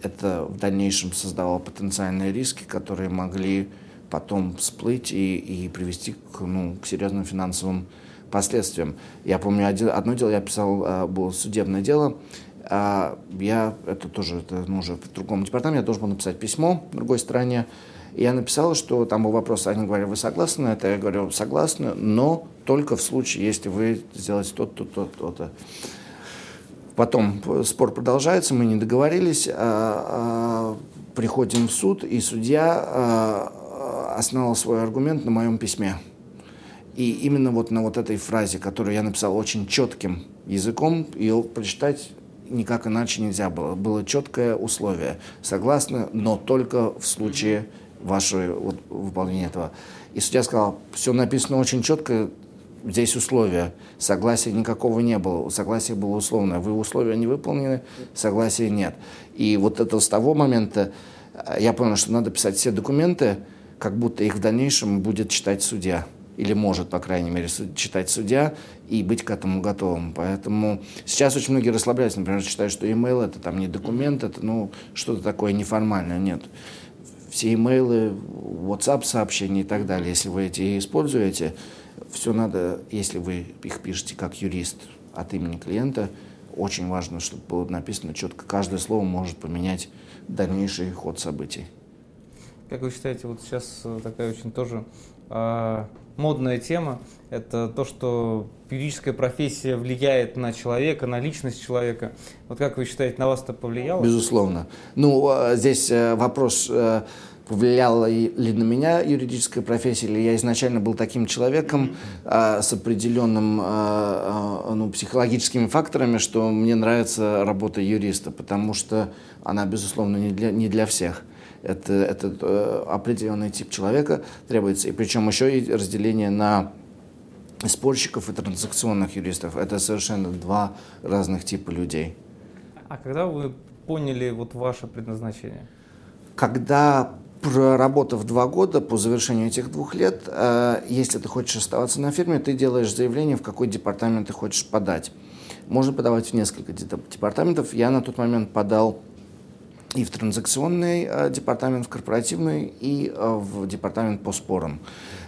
это в дальнейшем создавало потенциальные риски, которые могли потом всплыть и, и привести к, ну, к серьезным финансовым последствиям. Я помню, один, одно дело я писал, а, было судебное дело, а я, это тоже это, ну, уже в другом департаменте, я должен был написать письмо другой стороне, и я написал, что там был вопрос, они говорят, вы согласны на это? Я говорю, согласны, но только в случае, если вы сделаете то-то, то-то, то-то. Потом спор продолжается, мы не договорились, а, а, приходим в суд, и судья а, основал свой аргумент на моем письме. И именно вот на вот этой фразе, которую я написал очень четким языком, ее прочитать никак иначе нельзя было. Было четкое условие. Согласны, но только в случае вашего вот, выполнения этого. И судья сказал, все написано очень четко, здесь условия. Согласия никакого не было. Согласие было условное. Вы условия не выполнены, согласия нет. И вот это с того момента э, я понял, что надо писать все документы, как будто их в дальнейшем будет читать судья. Или может, по крайней мере, читать судья и быть к этому готовым. Поэтому сейчас очень многие расслабляются, например, считают, что email это там не документ, это ну, что-то такое неформальное. Нет. Все имейлы, WhatsApp сообщения и так далее, если вы эти используете, все надо, если вы их пишете как юрист от имени клиента, очень важно, чтобы было написано четко. Каждое слово может поменять дальнейший ход событий. Как вы считаете, вот сейчас э, такая очень тоже э, модная тема, это то, что юридическая профессия влияет на человека, на личность человека. Вот как вы считаете, на вас это повлияло? Безусловно. Ну, а, здесь э, вопрос э, повлияла ли на меня юридическая профессия, или я изначально был таким человеком а, с определенным а, ну, психологическими факторами, что мне нравится работа юриста, потому что она, безусловно, не для, не для всех. Это, это э, определенный тип человека требуется. И причем еще и разделение на спорщиков и транзакционных юристов. Это совершенно два разных типа людей. А когда вы поняли вот ваше предназначение? Когда проработав два года по завершению этих двух лет, э, если ты хочешь оставаться на фирме, ты делаешь заявление, в какой департамент ты хочешь подать. Можно подавать в несколько департаментов. Я на тот момент подал и в транзакционный э, департамент, в корпоративный, и э, в департамент по спорам.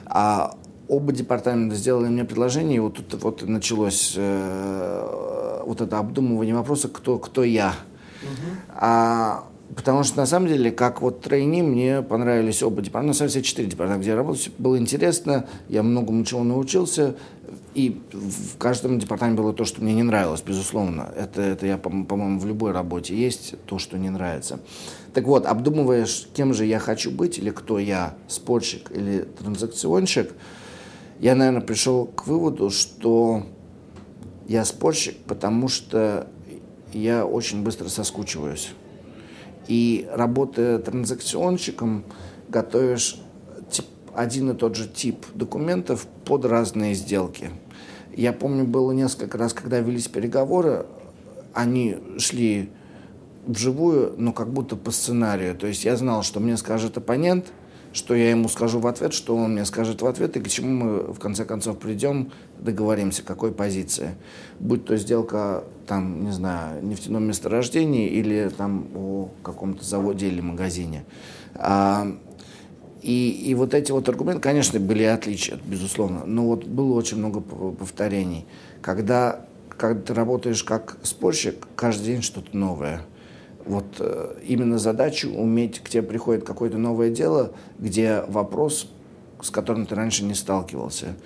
А оба департамента сделали мне предложение, и вот тут вот началось э, вот это обдумывание вопроса, кто, кто я. Угу. А Потому что, на самом деле, как вот тройни, мне понравились оба департамента, на самом деле, четыре департамента, где я работал, было интересно, я многому чего научился, и в каждом департаменте было то, что мне не нравилось, безусловно. Это, это я, по-моему, в любой работе есть то, что не нравится. Так вот, обдумываешь, кем же я хочу быть, или кто я, спорщик или транзакционщик, я, наверное, пришел к выводу, что я спорщик, потому что я очень быстро соскучиваюсь. И работая транзакционщиком, готовишь один и тот же тип документов под разные сделки. Я помню, было несколько раз, когда велись переговоры, они шли вживую, но как будто по сценарию. То есть я знал, что мне скажет оппонент – что я ему скажу в ответ, что он мне скажет в ответ, и к чему мы в конце концов придем, договоримся, какой позиции. Будь то сделка, там, не знаю, нефтяном месторождении или там о каком-то заводе или магазине. А, и, и вот эти вот аргументы, конечно, были отличия, безусловно, но вот было очень много повторений. Когда, когда ты работаешь как спорщик, каждый день что-то новое – вот э, именно задачу уметь, к тебе приходит какое-то новое дело, где вопрос, с которым ты раньше не сталкивался.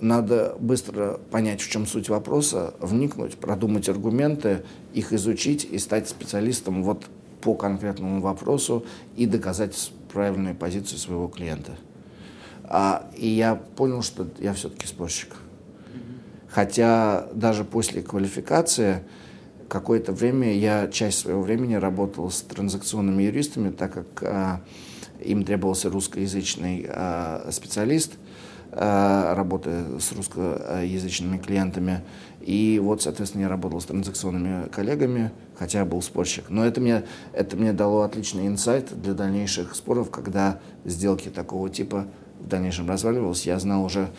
Надо быстро понять, в чем суть вопроса, вникнуть, продумать аргументы, их изучить и стать специалистом вот по конкретному вопросу и доказать правильную позицию своего клиента. А, и я понял, что я все-таки спорщик. Хотя даже после квалификации какое-то время я часть своего времени работал с транзакционными юристами, так как а, им требовался русскоязычный а, специалист, а, работая с русскоязычными клиентами. И вот, соответственно, я работал с транзакционными коллегами, хотя был спорщик. Но это мне, это мне дало отличный инсайт для дальнейших споров, когда сделки такого типа в дальнейшем разваливались. Я знал уже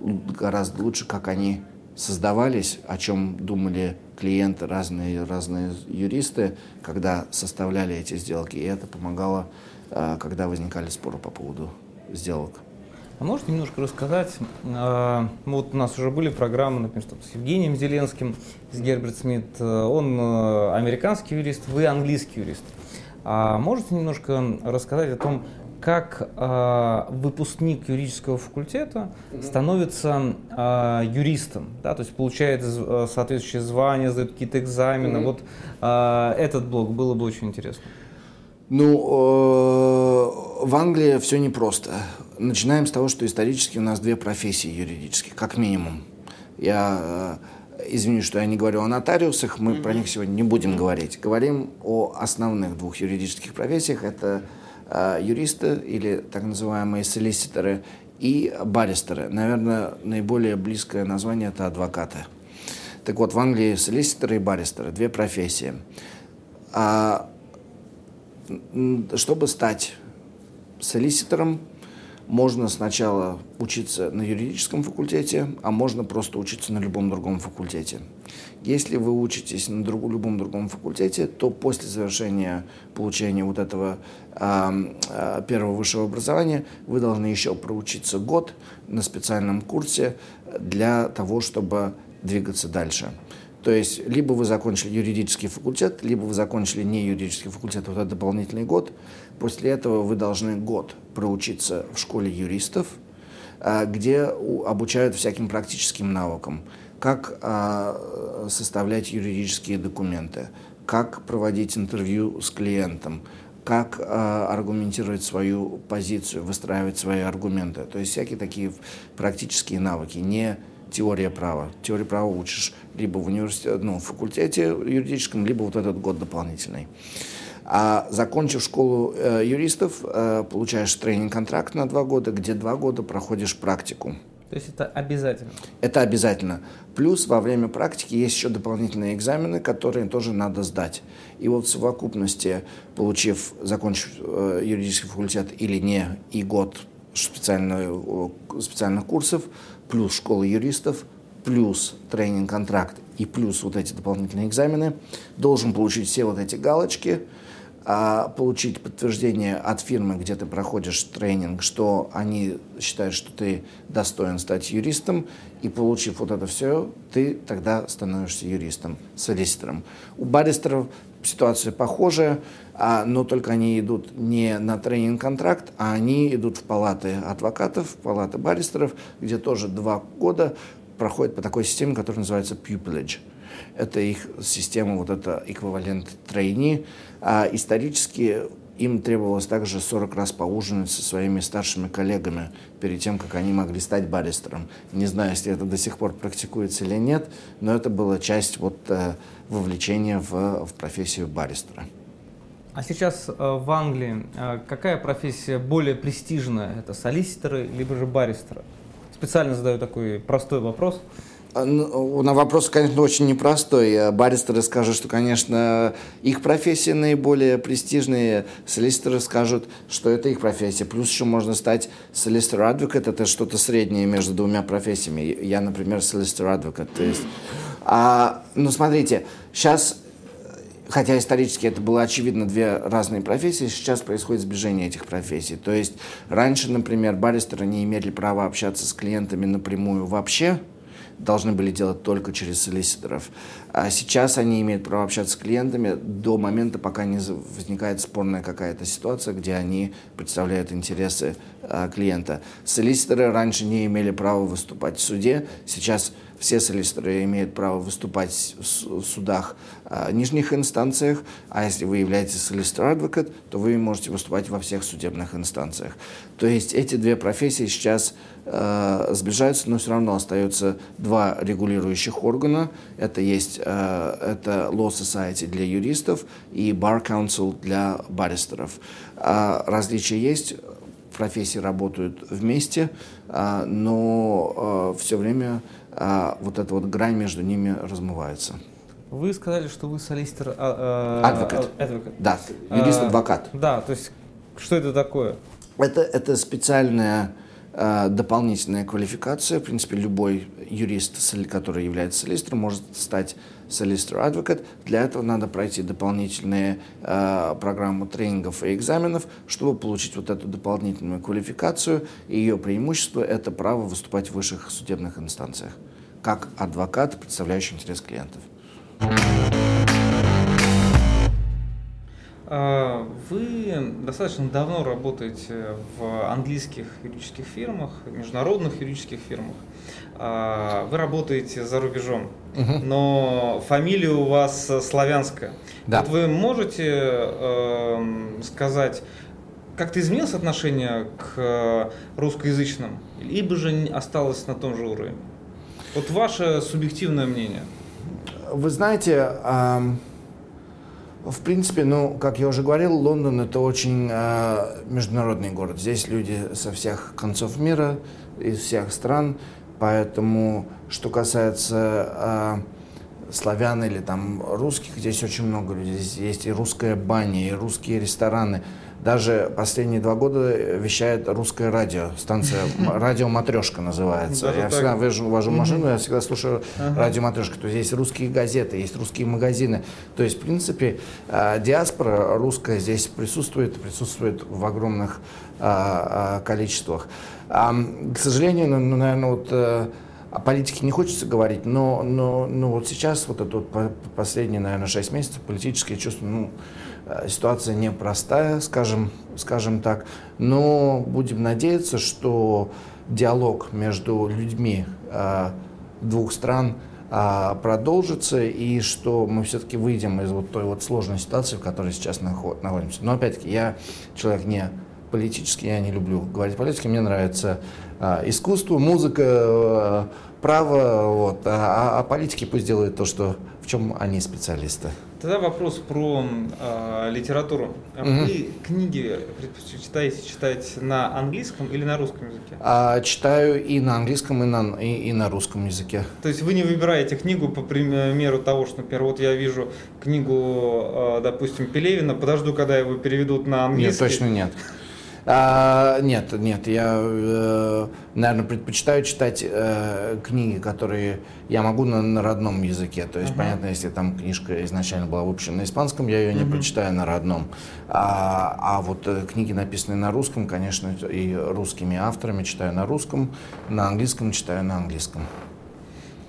гораздо лучше, как они создавались, о чем думали клиенты, разные, разные юристы, когда составляли эти сделки. И это помогало, а, когда возникали споры по поводу сделок. А можете немножко рассказать, а, вот у нас уже были программы, например, с Евгением Зеленским, с Герберт Смит, он а, американский юрист, вы английский юрист. А можете немножко рассказать о том, как э, выпускник юридического факультета становится э, юристом, да, то есть получает э, соответствующее звание, сдает какие-то экзамены. Mm-hmm. Вот э, этот блок было бы очень интересно. Ну, в Англии все непросто. Начинаем с того, что исторически у нас две профессии юридические, как минимум. Я э, извини, что я не говорю о нотариусах, мы mm-hmm. про них сегодня не будем говорить. Говорим о основных двух юридических профессиях. Это э, юристы или так называемые солиситоры и баристеры. Наверное, наиболее близкое название это адвокаты. Так вот, в Англии солиситоры и баристеры – две профессии. А, чтобы стать солиситором, можно сначала учиться на юридическом факультете, а можно просто учиться на любом другом факультете. Если вы учитесь на друг, любом другом факультете, то после завершения получения вот этого э, первого высшего образования вы должны еще проучиться год на специальном курсе для того, чтобы двигаться дальше. То есть либо вы закончили юридический факультет, либо вы закончили не юридический факультет, вот этот дополнительный год. После этого вы должны год проучиться в школе юристов, а, где обучают всяким практическим навыкам, как а, составлять юридические документы, как проводить интервью с клиентом, как э, аргументировать свою позицию, выстраивать свои аргументы. То есть всякие такие практические навыки, не теория права. Теорию права учишь либо в университете, ну, в факультете юридическом, либо вот этот год дополнительный. А закончив школу э, юристов, э, получаешь тренинг-контракт на два года, где два года проходишь практику. То есть это обязательно? Это обязательно. Плюс во время практики есть еще дополнительные экзамены, которые тоже надо сдать. И вот в совокупности, получив, закончив э, юридический факультет или не, и год специальных, специальных курсов, плюс школа юристов, плюс тренинг-контракт и плюс вот эти дополнительные экзамены, должен получить все вот эти галочки, а, получить подтверждение от фирмы, где ты проходишь тренинг, что они считают, что ты достоин стать юристом, и получив вот это все, ты тогда становишься юристом, солиситором. У баристеров ситуация похожая, а, но только они идут не на тренинг-контракт, а они идут в палаты адвокатов, в палаты баристеров, где тоже два года проходят по такой системе, которая называется pupillage. Это их система, вот это эквивалент тройни. А исторически им требовалось также 40 раз поужинать со своими старшими коллегами перед тем, как они могли стать баристером. Не знаю, если это до сих пор практикуется или нет, но это была часть вот, э, вовлечения в, в профессию баристера. А сейчас э, в Англии э, какая профессия более престижная? Это солиситоры либо же баристеры? Специально задаю такой простой вопрос. А, ну, на вопрос, конечно, очень непростой. Баристеры скажут, что, конечно, их профессия наиболее престижная. Солиситоры скажут, что это их профессия. Плюс еще можно стать solicitor advocate. Это что-то среднее между двумя профессиями. Я, например, solicitor advocate. То есть, а, ну, смотрите, сейчас хотя исторически это было очевидно две разные профессии, сейчас происходит сближение этих профессий. То есть раньше, например, баристеры не имели права общаться с клиентами напрямую вообще, должны были делать только через солиситоров. А сейчас они имеют право общаться с клиентами до момента, пока не возникает спорная какая-то ситуация, где они представляют интересы а, клиента. Солиситоры раньше не имели права выступать в суде, сейчас все солиситоры имеют право выступать в судах а, нижних инстанциях, а если вы являетесь солиситор-адвокат, то вы можете выступать во всех судебных инстанциях. То есть эти две профессии сейчас э, сближаются, но все равно остаются два регулирующих органа. Это есть э, это Law Society для юристов и Bar Council для баристеров. А различия есть, профессии работают вместе, но все время вот эта вот грань между ними размывается. Вы сказали, что вы солистер... А, а, адвокат. адвокат. Да, юрист-адвокат. А, да, то есть что это такое? Это, это специальная а, дополнительная квалификация. В принципе, любой юрист, который является солистером, может стать солистер-адвокат. Для этого надо пройти дополнительные э, программы тренингов и экзаменов, чтобы получить вот эту дополнительную квалификацию. И ее преимущество – это право выступать в высших судебных инстанциях как адвокат, представляющий интерес клиентов. А, вы достаточно давно работаете в английских юридических фирмах, международных юридических фирмах. А, вы работаете за рубежом, угу. но фамилия у вас славянская. Да. Вот вы можете э, сказать, как-то изменилось отношение к русскоязычным, либо же осталось на том же уровне? Вот ваше субъективное мнение. Вы знаете, в принципе, ну, как я уже говорил, Лондон это очень э, международный город. Здесь люди со всех концов мира, из всех стран, поэтому, что касается э, славян или там русских, здесь очень много людей. Здесь есть и русская баня, и русские рестораны. Даже последние два года вещает русское радио, станция радио Матрешка называется. я всегда вожу, вожу машину, я всегда слушаю радио Матрешка. То есть есть русские газеты, есть русские магазины. То есть, в принципе, а, диаспора русская здесь присутствует, присутствует в огромных а, а, количествах. К сожалению, ну, ну наверное, вот э, о политике не хочется говорить, но, но, но вот сейчас, вот это вот последние, наверное, шесть месяцев, политические чувства, ну, Э, ситуация непростая, скажем, скажем так, но будем надеяться, что диалог между людьми э, двух стран э, продолжится и что мы все-таки выйдем из вот той вот сложной ситуации, в которой сейчас находимся. Но опять-таки я человек не политический, я не люблю говорить политики, мне нравится искусство, музыка, право, вот, а, а политики пусть делают то, что, в чем они специалисты. Тогда вопрос про э, литературу. Угу. Вы книги предпочитаете читать на английском или на русском языке? А, читаю и на английском, и на, и, и на русском языке. То есть вы не выбираете книгу по примеру того, что, например, вот я вижу книгу, э, допустим, Пелевина, подожду, когда его переведут на английский. Нет, точно нет. А, нет, нет, я, э, наверное, предпочитаю читать э, книги, которые я могу на, на родном языке. То есть, uh-huh. понятно, если там книжка изначально была выпущена на испанском, я ее не uh-huh. прочитаю на родном. А, а вот э, книги, написанные на русском, конечно, и русскими авторами читаю на русском, на английском читаю на английском.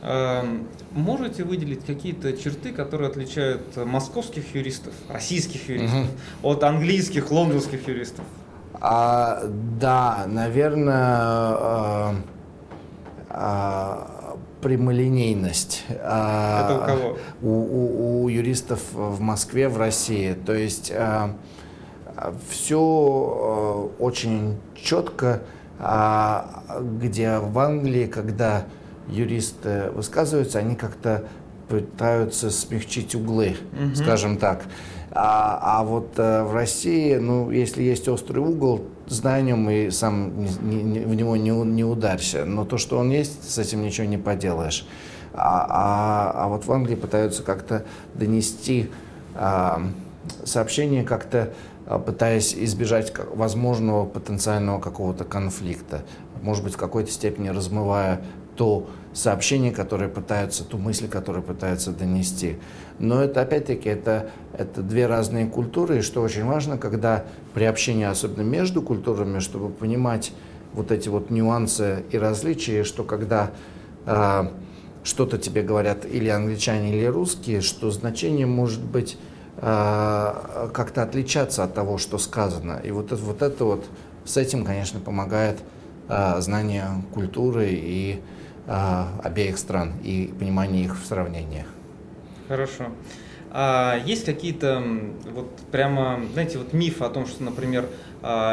Эм, можете выделить какие-то черты, которые отличают московских юристов, российских юристов угу. от английских, лондонских юристов? А, да, наверное, а, а, прямолинейность. Это у кого? У, у, у юристов в Москве, в России. То есть а, все а, очень четко, а, где в Англии, когда юристы высказываются, они как-то пытаются смягчить углы, угу. скажем так. А, а вот э, в России, ну, если есть острый угол, знай и сам не, не, в него не, не ударься. Но то, что он есть, с этим ничего не поделаешь. А, а, а вот в Англии пытаются как-то донести а, сообщение, как-то а, пытаясь избежать возможного потенциального какого-то конфликта. Может быть, в какой-то степени размывая то сообщение, которое пытаются, ту мысль, которую пытаются донести. Но это, опять-таки, это, это две разные культуры, и что очень важно, когда при общении, особенно между культурами, чтобы понимать вот эти вот нюансы и различия, что когда э, что-то тебе говорят или англичане, или русские, что значение может быть э, как-то отличаться от того, что сказано. И вот это вот, это вот с этим, конечно, помогает э, знание культуры и обеих стран и понимание их в сравнении. Хорошо. А есть какие-то вот прямо, знаете, вот мифы о том, что, например, а,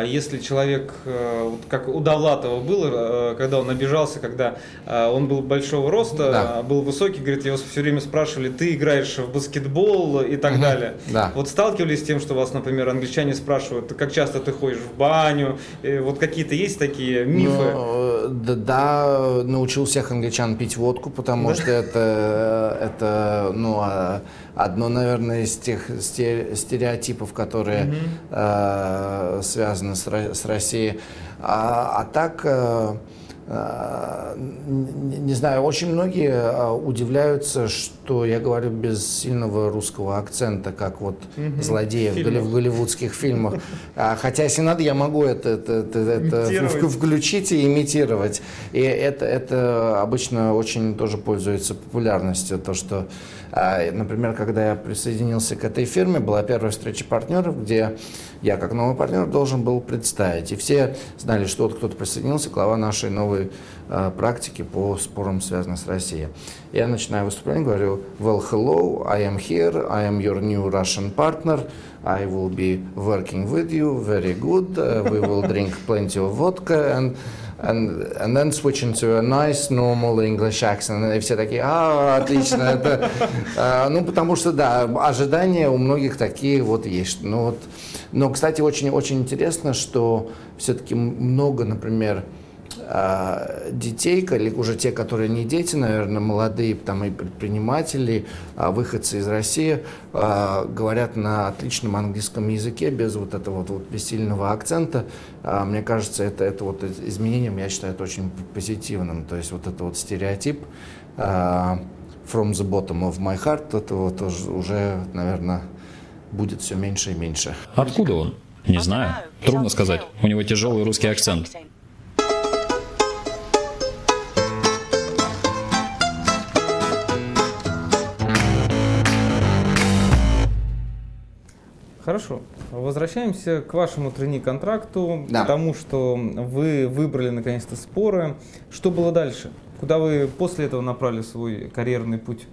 если человек, э, вот как у Довлатова было, э, когда он обижался, когда э, он был большого роста, да. был высокий, говорит, его все время спрашивали, ты играешь в баскетбол и так угу. далее. Да. Вот сталкивались с тем, что вас, например, англичане спрашивают, как часто ты ходишь в баню, вот какие-то есть такие мифы? Ну, да, да, научил всех англичан пить водку, потому да? что это, это ну, а, одно, наверное, из тех стереотипов, которые угу. э, связаны с, с Россией. А, а так, э, э, не, не знаю, очень многие э, удивляются, что я говорю без сильного русского акцента, как вот угу. злодеи в, в голливудских фильмах. А, хотя, если надо, я могу это, это, это, это включить и имитировать. И это, это обычно очень тоже пользуется популярностью, то, что а, например, когда я присоединился к этой фирме, была первая встреча партнеров, где я как новый партнер должен был представить. И все знали, что вот кто-то присоединился, глава нашей новой практики по спорам, связанных с Россией. Я начинаю выступление, говорю, well, hello, I am here, I am your new Russian partner, I will be working with you, very good, uh, we will drink plenty of vodka, and and, and then switch into a nice, normal English accent. И все такие, а, отлично, это... А, ну, потому что, да, ожидания у многих такие вот есть. Ну, вот. Но, кстати, очень-очень интересно, что все-таки много, например, детей, или уже те, которые не дети, наверное, молодые там и предприниматели, а, выходцы из России, а, говорят на отличном английском языке, без вот этого вот, вот без сильного акцента. Мне кажется, это, это вот изменением, я считаю, это очень позитивным. То есть вот это вот стереотип from the bottom of my heart, это вот уже, наверное, будет все меньше и меньше. Откуда он? Не знаю. Трудно сказать. У него тяжелый русский акцент. Хорошо. Возвращаемся к вашему трени-контракту, да. к тому, что вы выбрали наконец-то споры. Что было дальше? Куда вы после этого направили свой карьерный путь?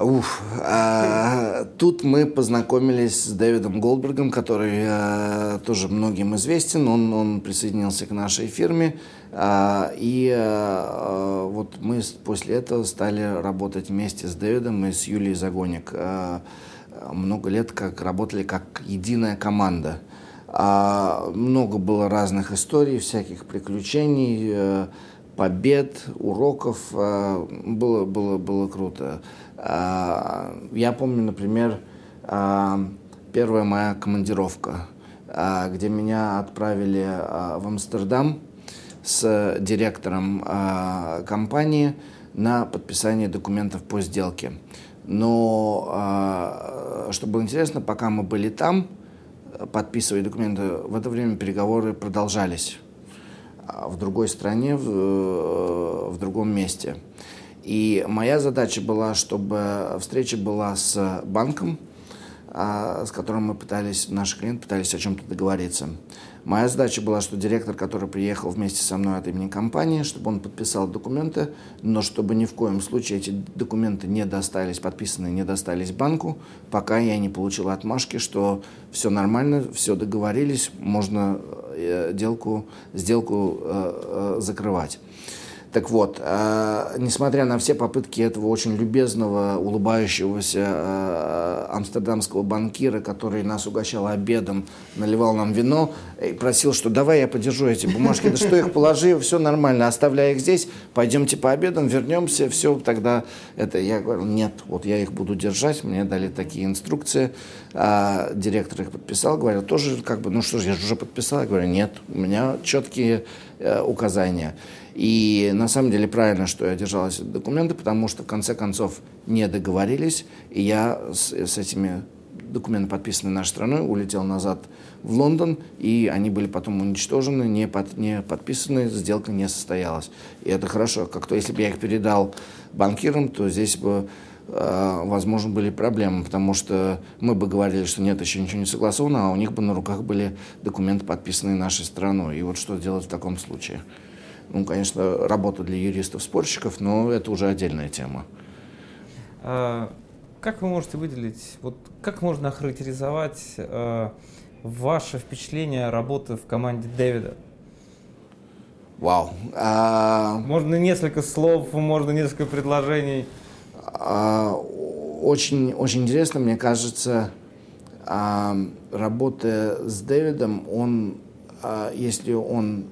Уф, а, тут мы познакомились с Дэвидом Голдбергом, который а, тоже многим известен. Он, он присоединился к нашей фирме. А, и а, вот мы после этого стали работать вместе с Дэвидом и с Юлией Загоник. А, много лет как работали как единая команда. А много было разных историй, всяких приключений, э, побед, уроков. Э, было, было, было круто. А, я помню, например, а, первая моя командировка, а, где меня отправили в Амстердам с директором компании на подписание документов по сделке. Но, а, что было интересно, пока мы были там, подписывая документы, в это время переговоры продолжались а в другой стране, в, э, в другом месте. И моя задача была, чтобы встреча была с банком, а, с которым мы пытались, наши клиенты пытались о чем-то договориться. Моя задача была, что директор, который приехал вместе со мной от имени компании, чтобы он подписал документы, но чтобы ни в коем случае эти документы не достались, подписанные не достались банку, пока я не получил отмашки, что все нормально, все договорились, можно э, делку, сделку э, э, закрывать. Так вот, э, несмотря на все попытки этого очень любезного, улыбающегося э, амстердамского банкира, который нас угощал обедом, наливал нам вино, и просил, что давай я подержу эти бумажки, да что их положи, все нормально, оставляй их здесь, пойдемте по обедам, вернемся, все, тогда это, я говорю, нет, вот я их буду держать, мне дали такие инструкции, а директор их подписал, говорил, тоже как бы, ну что же, я же уже подписал, я говорю, нет, у меня четкие э, указания. И на самом деле правильно, что я держалась от документы, потому что в конце концов не договорились, и я с, с этими документами, подписанными нашей страной, улетел назад в Лондон, и они были потом уничтожены, не, под, не подписаны, сделка не состоялась. И это хорошо. Как то, если бы я их передал банкирам, то здесь бы э, возможно, были проблемы, потому что мы бы говорили, что нет, еще ничего не согласовано, а у них бы на руках были документы, подписанные нашей страной. И вот что делать в таком случае? Ну, конечно, работа для юристов-спорщиков, но это уже отдельная тема. А, как вы можете выделить, вот как можно охарактеризовать а, ваше впечатление работы в команде Дэвида? Вау. А... Можно несколько слов, можно несколько предложений. А, очень, очень интересно, мне кажется, а, работая с Дэвидом, он, а, если он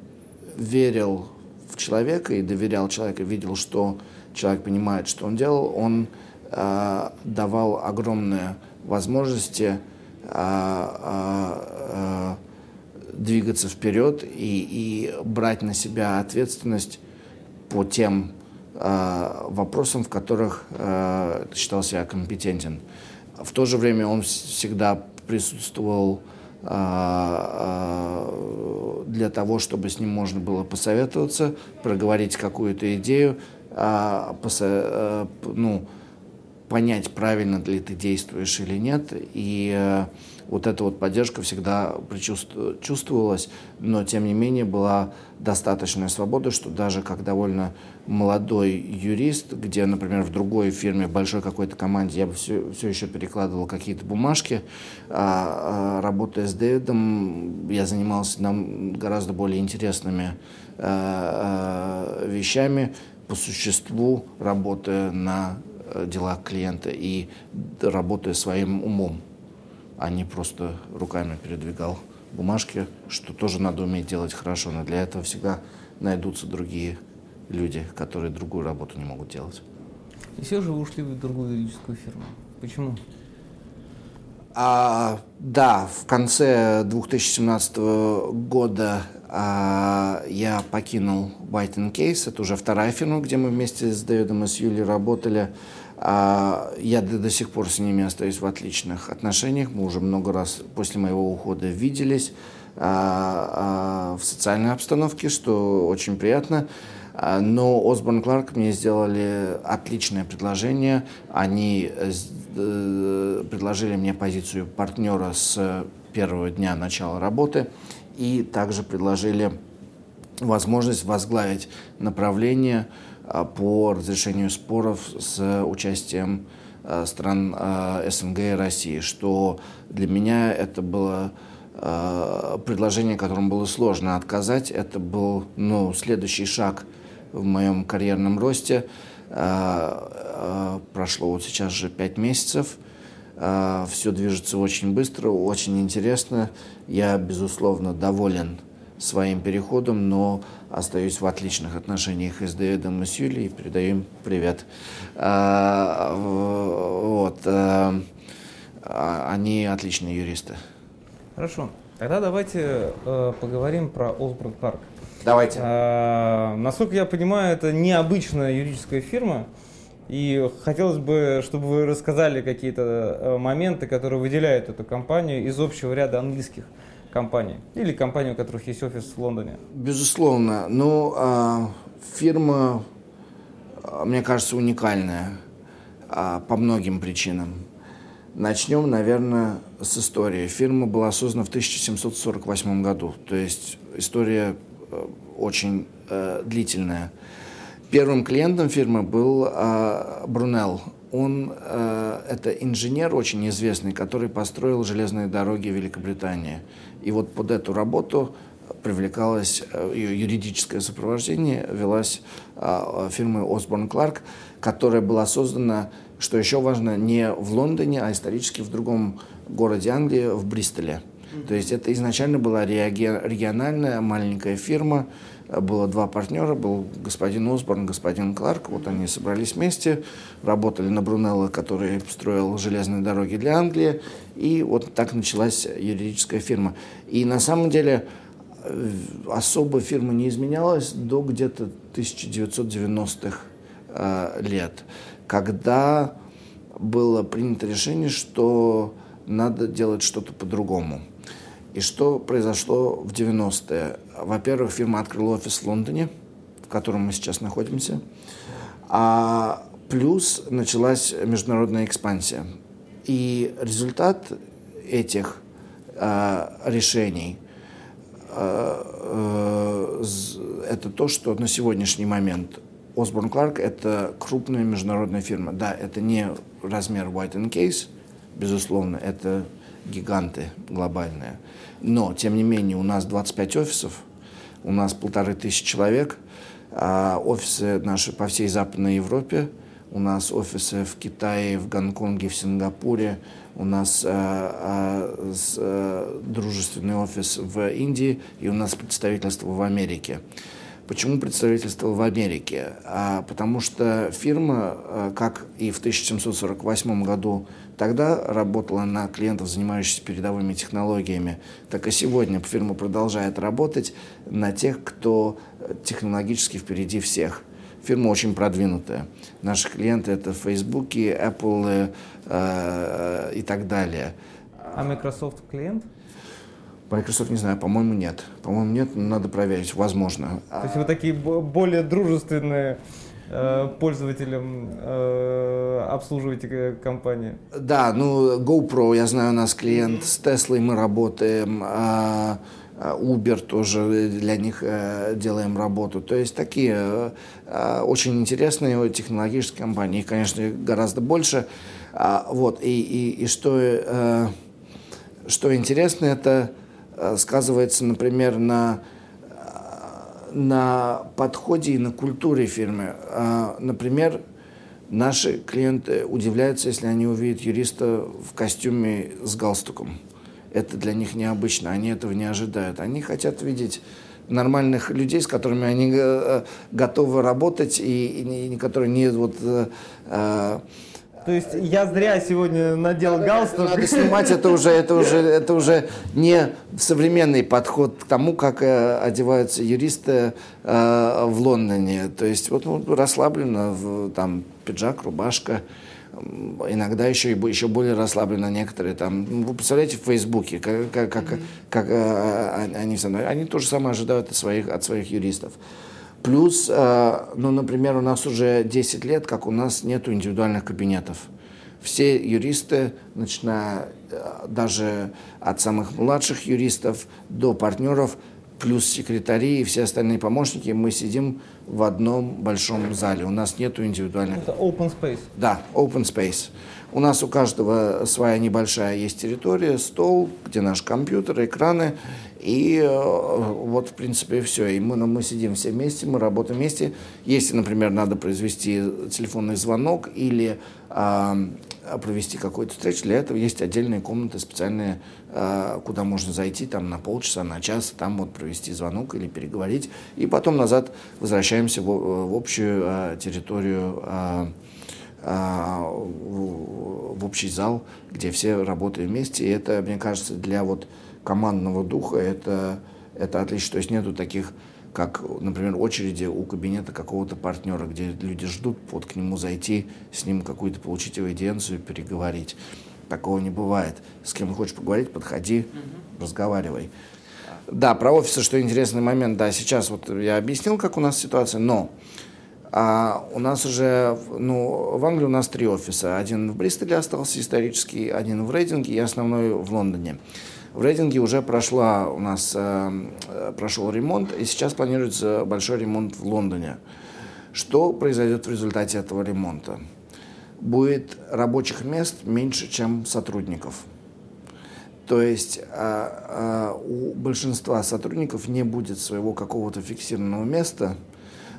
верил в человека и доверял человеку, видел, что человек понимает, что он делал, он э, давал огромные возможности э, э, двигаться вперед и, и брать на себя ответственность по тем э, вопросам, в которых э, считал себя компетентен. В то же время он всегда присутствовал а, для того, чтобы с ним можно было посоветоваться, проговорить какую-то идею, а, ну, понять, правильно ли ты действуешь или нет. И э, вот эта вот поддержка всегда чувствовалась, но тем не менее была достаточная свобода, что даже как довольно молодой юрист, где, например, в другой фирме, в большой какой-то команде, я бы все, все еще перекладывал какие-то бумажки, а, а, работая с Дэвидом, я занимался нам гораздо более интересными а, а, вещами, по существу работая на э, делах клиента и работая своим умом а не просто руками передвигал бумажки, что тоже надо уметь делать хорошо, но для этого всегда найдутся другие люди, которые другую работу не могут делать. И все же вы ушли в другую юридическую фирму. Почему? А, да, в конце 2017 года а, я покинул White Case. Это уже вторая фирма, где мы вместе с Дэвидом и с Юлей работали. А, я до, до сих пор с ними остаюсь в отличных отношениях. Мы уже много раз после моего ухода виделись а, а, в социальной обстановке, что очень приятно. Но Осборн Кларк мне сделали отличное предложение. Они э, предложили мне позицию партнера с первого дня начала работы и также предложили возможность возглавить направление а, по разрешению споров с участием а, стран а, СНГ и России, что для меня это было предложение, которому было сложно отказать. Это был ну, следующий шаг в моем карьерном росте. Прошло вот сейчас же пять месяцев. Все движется очень быстро, очень интересно. Я, безусловно, доволен своим переходом, но остаюсь в отличных отношениях и с Дэвидом и с Юлей, им привет. А, вот. А, а, они отличные юристы. Хорошо. Тогда давайте э, поговорим про Осборн Парк. Давайте. А, насколько я понимаю, это необычная юридическая фирма. И хотелось бы, чтобы вы рассказали какие-то э, моменты, которые выделяют эту компанию из общего ряда английских компаний или компаний, у которых есть офис в Лондоне? Безусловно. Ну, а, фирма, а, мне кажется, уникальная а, по многим причинам. Начнем, наверное, с истории. Фирма была создана в 1748 году, то есть история э, очень э, длительная. Первым клиентом фирмы был э, Брунелл. Он э, это инженер очень известный, который построил железные дороги Великобритании. И вот под эту работу привлекалось э, ее юридическое сопровождение, велась э, фирмой Осборн Кларк, которая была создана, что еще важно, не в Лондоне, а исторически в другом городе Англии, в Бристоле. То есть это изначально была региональная маленькая фирма, было два партнера, был господин Осборн, господин Кларк. Вот они собрались вместе, работали на Брунелло, который строил железные дороги для Англии. И вот так началась юридическая фирма. И на самом деле э, особо фирма не изменялась до где-то 1990-х э, лет, когда было принято решение, что надо делать что-то по-другому. И что произошло в 90-е? Во-первых, фирма открыла офис в Лондоне, в котором мы сейчас находимся. А плюс началась международная экспансия. И результат этих э, решений э, э, это то, что на сегодняшний момент Osborne Clark это крупная международная фирма. Да, это не размер White Case, безусловно, это гиганты глобальные. Но, тем не менее, у нас 25 офисов, у нас полторы тысячи человек, а офисы наши по всей Западной Европе, у нас офисы в Китае, в Гонконге, в Сингапуре, у нас э, э, с, э, дружественный офис в Индии и у нас представительство в Америке. Почему представительство в Америке? А, потому что фирма, э, как и в 1748 году тогда работала на клиентов, занимающихся передовыми технологиями, так и сегодня фирма продолжает работать на тех, кто технологически впереди всех. Фирма очень продвинутая. Наши клиенты это Facebook, Apple э, и так далее. А Microsoft клиент? Microsoft не знаю, по-моему, нет. По-моему, нет, но надо проверить, возможно. То есть вы такие более дружественные э, пользователям э, обслуживаете компанию? Да, ну GoPro, я знаю, у нас клиент, с Теслой мы работаем, а, а Uber тоже для них э, делаем работу. То есть такие э, очень интересные технологические компании, их, конечно, гораздо больше. А, вот, и, и, и что, э, что интересно, это сказывается, например, на на подходе и на культуре фирмы. А, например, наши клиенты удивляются, если они увидят юриста в костюме с галстуком. Это для них необычно, они этого не ожидают. Они хотят видеть нормальных людей, с которыми они э, готовы работать и, и которые не вот э, то есть я зря сегодня надел галстук. Надо снимать, это уже, это уже, это уже не современный подход к тому, как э, одеваются юристы э, в Лондоне. То есть вот ну, расслабленно, в, там пиджак, рубашка, иногда еще и еще более расслабленно некоторые там. Ну, вы представляете в Фейсбуке, как, как, как, mm-hmm. как э, они, они то же самое ожидают от своих, от своих юристов. Плюс, э, ну, например, у нас уже 10 лет, как у нас нет индивидуальных кабинетов. Все юристы, начиная э, даже от самых младших юристов до партнеров, плюс секретари и все остальные помощники, мы сидим в одном большом зале. У нас нет индивидуальных... Это open space? Да, open space. У нас у каждого своя небольшая есть территория, стол, где наш компьютер, экраны. И э, вот, в принципе, все. И мы, ну, мы сидим все вместе, мы работаем вместе. Если, например, надо произвести телефонный звонок или э, провести какую-то встречу, для этого есть отдельные комнаты специальные, э, куда можно зайти там на полчаса, на час, там вот провести звонок или переговорить. И потом назад возвращаемся в, в общую э, территорию э, в общий зал, где все работают вместе. И это, мне кажется, для вот командного духа это, это отлично. То есть нету таких, как, например, очереди у кабинета какого-то партнера, где люди ждут вот к нему зайти, с ним какую-то получить аудиенцию, переговорить. Такого не бывает. С кем хочешь поговорить, подходи, угу. разговаривай. Да, про офисы, что интересный момент. Да, сейчас вот я объяснил, как у нас ситуация, но а у нас уже, ну, в Англии у нас три офиса. Один в Бристоле остался исторический, один в Рейдинге и основной в Лондоне. В рейтинге уже прошла у нас э, прошел ремонт, и сейчас планируется большой ремонт в Лондоне. Что произойдет в результате этого ремонта? Будет рабочих мест меньше, чем сотрудников. То есть а, а, у большинства сотрудников не будет своего какого-то фиксированного места,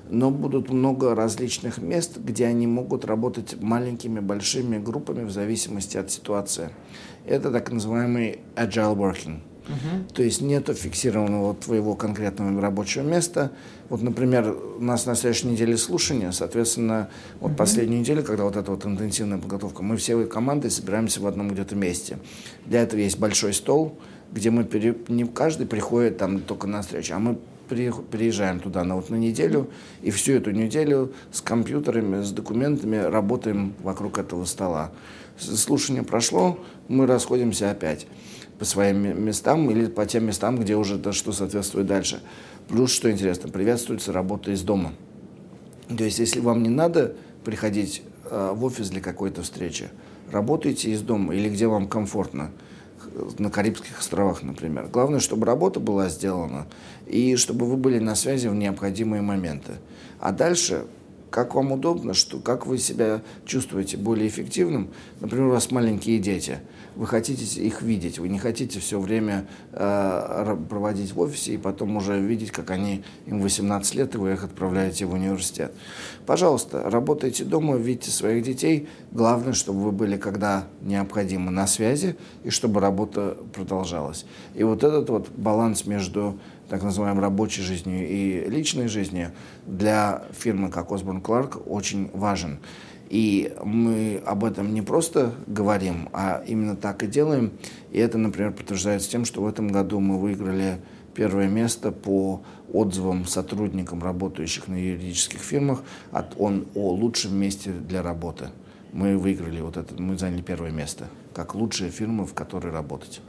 но будут много различных мест, где они могут работать маленькими, большими группами в зависимости от ситуации. Это так называемый agile working. Uh-huh. То есть нету фиксированного твоего конкретного рабочего места. Вот, например, у нас на следующей неделе слушания, соответственно, вот uh-huh. последнюю неделю, когда вот эта вот интенсивная подготовка, мы все командой собираемся в одном где-то месте. Для этого есть большой стол, где мы пере... не каждый приходит там только на встречу, а мы приезжаем туда на, вот, на неделю, и всю эту неделю с компьютерами, с документами работаем вокруг этого стола. Слушание прошло, мы расходимся опять по своим местам или по тем местам, где уже то, что соответствует дальше. Плюс, что интересно, приветствуется работа из дома. То есть, если вам не надо приходить э, в офис для какой-то встречи, работайте из дома или где вам комфортно на Карибских островах, например. Главное, чтобы работа была сделана и чтобы вы были на связи в необходимые моменты. А дальше как вам удобно, что, как вы себя чувствуете более эффективным. Например, у вас маленькие дети, вы хотите их видеть, вы не хотите все время э, проводить в офисе и потом уже видеть, как они, им 18 лет, и вы их отправляете в университет. Пожалуйста, работайте дома, видите своих детей. Главное, чтобы вы были, когда необходимо, на связи, и чтобы работа продолжалась. И вот этот вот баланс между так называемой рабочей жизнью и личной жизнью для фирмы, как Osborne Clark, очень важен. И мы об этом не просто говорим, а именно так и делаем. И это, например, подтверждается тем, что в этом году мы выиграли первое место по отзывам сотрудникам, работающих на юридических фирмах, от, он, о лучшем месте для работы. Мы выиграли вот это, мы заняли первое место, как лучшая фирма, в которой работать.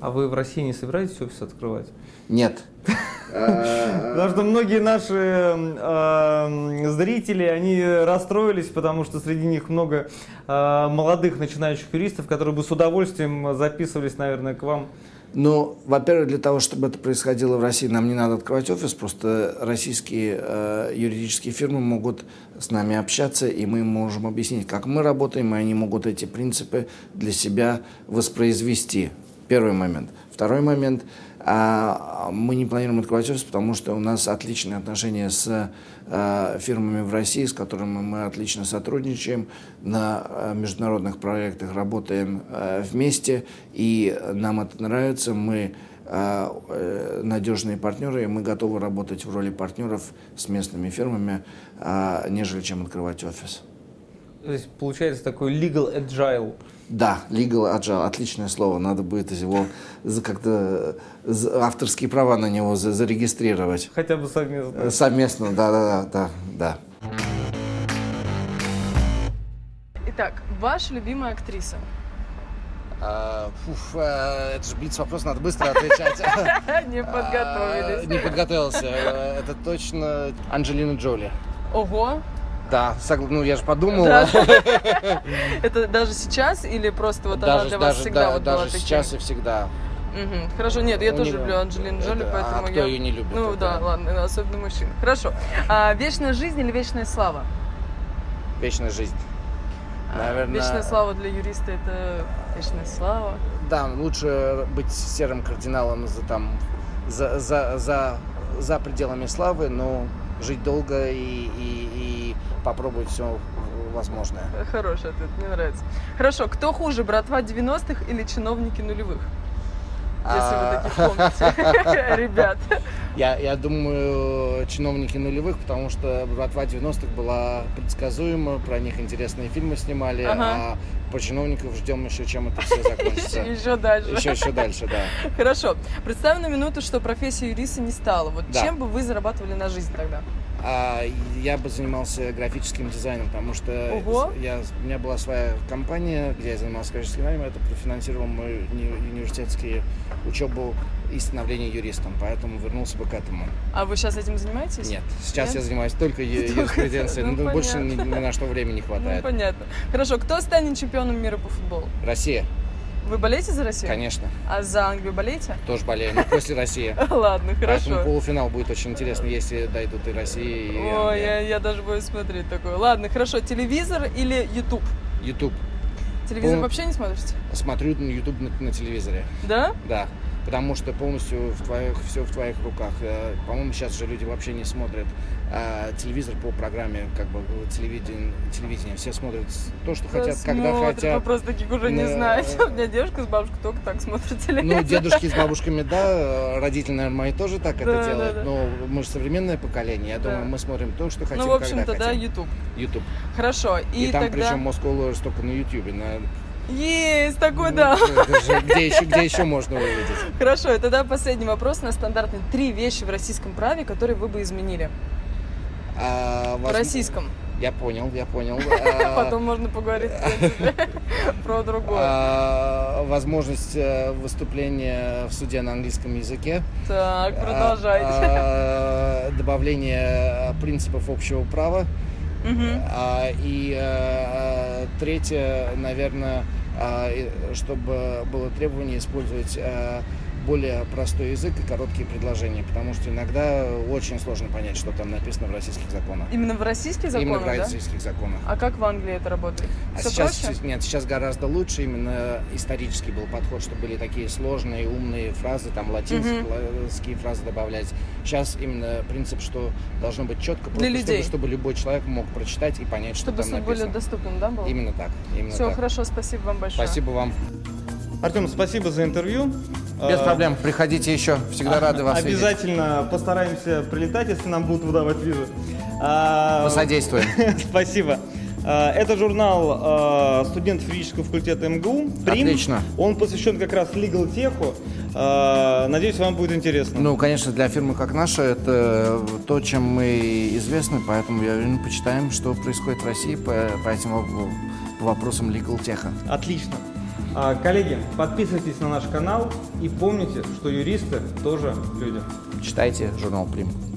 А вы в России не собираетесь офис открывать? Нет. Потому что многие наши э, зрители, они расстроились, потому что среди них много э, молодых начинающих юристов, которые бы с удовольствием записывались, наверное, к вам. Ну, во-первых, для того, чтобы это происходило в России, нам не надо открывать офис, просто российские э, юридические фирмы могут с нами общаться, и мы можем объяснить, как мы работаем, и они могут эти принципы для себя воспроизвести. Первый момент. Второй момент – а мы не планируем открывать офис, потому что у нас отличные отношения с э, фирмами в России, с которыми мы отлично сотрудничаем, на э, международных проектах работаем э, вместе, и нам это нравится. Мы надежные партнеры, и мы готовы работать в роли партнеров с местными фирмами, нежели чем открывать офис. То есть получается такой legal agile. Да, legal agile, отличное слово. Надо будет его как-то авторские права на него зарегистрировать. Хотя бы совместно. Э, совместно, да, да, да, да. Итак, ваша любимая актриса? А, фуф, а, это же блиц вопрос, надо быстро отвечать. Не подготовились. А, не подготовился. Это точно Анджелина Джоли. Ого, да, ну я же подумал. Это даже сейчас или просто вот она для вас всегда вот была Даже сейчас и всегда. Хорошо, нет, я тоже люблю Анджелину Джоли, поэтому а кто ее не любит? Ну да, ладно, особенно мужчин. Хорошо. Вечная жизнь или вечная слава? Вечная жизнь. А, Наверное... Вечная слава для юриста это вечная слава. Да, лучше быть серым кардиналом за там за, за, за, за пределами славы, но жить долго и, и, и попробовать все возможное. Хороший ответ, мне нравится. Хорошо, кто хуже, братва 90-х или чиновники нулевых? Если вы а. таких помните, ребят. Я, я думаю, чиновники нулевых, потому что «Братва 90-х» была предсказуема, про них интересные фильмы снимали, ага. а по чиновников ждем еще, чем это все закончится. Еще дальше. Еще, еще дальше, да. Хорошо. Представим на минуту, что профессия юриста не стала. Вот чем бы вы зарабатывали на жизнь тогда? А я бы занимался графическим дизайном, потому что Ого. я, у меня была своя компания, где я занимался графическим дизайном, это профинансировал мою университетскую учебу и становление юристом, поэтому вернулся бы к этому. А вы сейчас этим занимаетесь? Нет, сейчас Нет? я занимаюсь только юриспруденцией, ну, но больше ни, ни на что времени не хватает. Ну, понятно. Хорошо, кто станет чемпионом мира по футболу? Россия. Вы болеете за Россию? Конечно. А за Англию болеете? Тоже болею, но после России. Ладно, хорошо. Поэтому полуфинал будет очень интересно, если дойдут и Россия, и Ой, я, я даже буду смотреть такое. Ладно, хорошо. Телевизор или YouTube? YouTube. Телевизор Пол... вообще не смотрите? Смотрю на YouTube на, на телевизоре. Да? Да потому что полностью в твоих, все в твоих руках. Э, по-моему, сейчас же люди вообще не смотрят а, телевизор по программе, как бы телевидение, телевидение. Все смотрят то, что хотят, смотрят, когда хотят. Вы просто таких уже не знаете. У меня девушка с бабушкой только так смотрит телевизор. Ну, дедушки с бабушками, да, родители, наверное, мои тоже так это делают. Но мы же современное поколение. Я думаю, мы смотрим то, что хотим, Ну, в общем-то, да, YouTube. YouTube. Хорошо. И, там, причем Moscow Lawyers только на YouTube. На есть такой, да. Где еще, где еще можно увидеть? Хорошо, и тогда последний вопрос на стандартный. Три вещи в российском праве, которые вы бы изменили. А, в российском. Я понял, я понял. А, Потом можно поговорить про другое. А, возможность э, выступления в суде на английском языке. Так, продолжайте. Добавление принципов общего права. И э, третье, наверное, а, чтобы было требование использовать а, более простой язык и короткие предложения, потому что иногда очень сложно понять, что там написано в российских законах. Именно в российских законах, Именно в российских да? законах. А как в Англии это работает? А Все сейчас, проще? нет, сейчас гораздо лучше. Именно исторический был подход, что были такие сложные, умные фразы, там латинские угу. фразы добавлять. Сейчас именно принцип, что должно быть четко, Для людей. Чтобы, чтобы любой человек мог прочитать и понять, что чтобы там написано. Чтобы более доступным, да, было? Именно так. Именно Все, так. хорошо, спасибо вам большое. Спасибо вам. Артем, спасибо за интервью. Без а, проблем, приходите еще, всегда рады вас Обязательно видеть. постараемся прилетать, если нам будут выдавать визу. А, Посодействуем. Спасибо. А, это журнал студентов юридического факультета МГУ. Прим. Отлично. Он посвящен как раз legal теху. Надеюсь, вам будет интересно. Ну, конечно, для фирмы как наша это то, чем мы известны, поэтому я уверен, почитаем, что происходит в России по, по этим вопросам legal теха. Отлично. А, коллеги, подписывайтесь на наш канал и помните, что юристы тоже люди. Читайте журнал «Прим».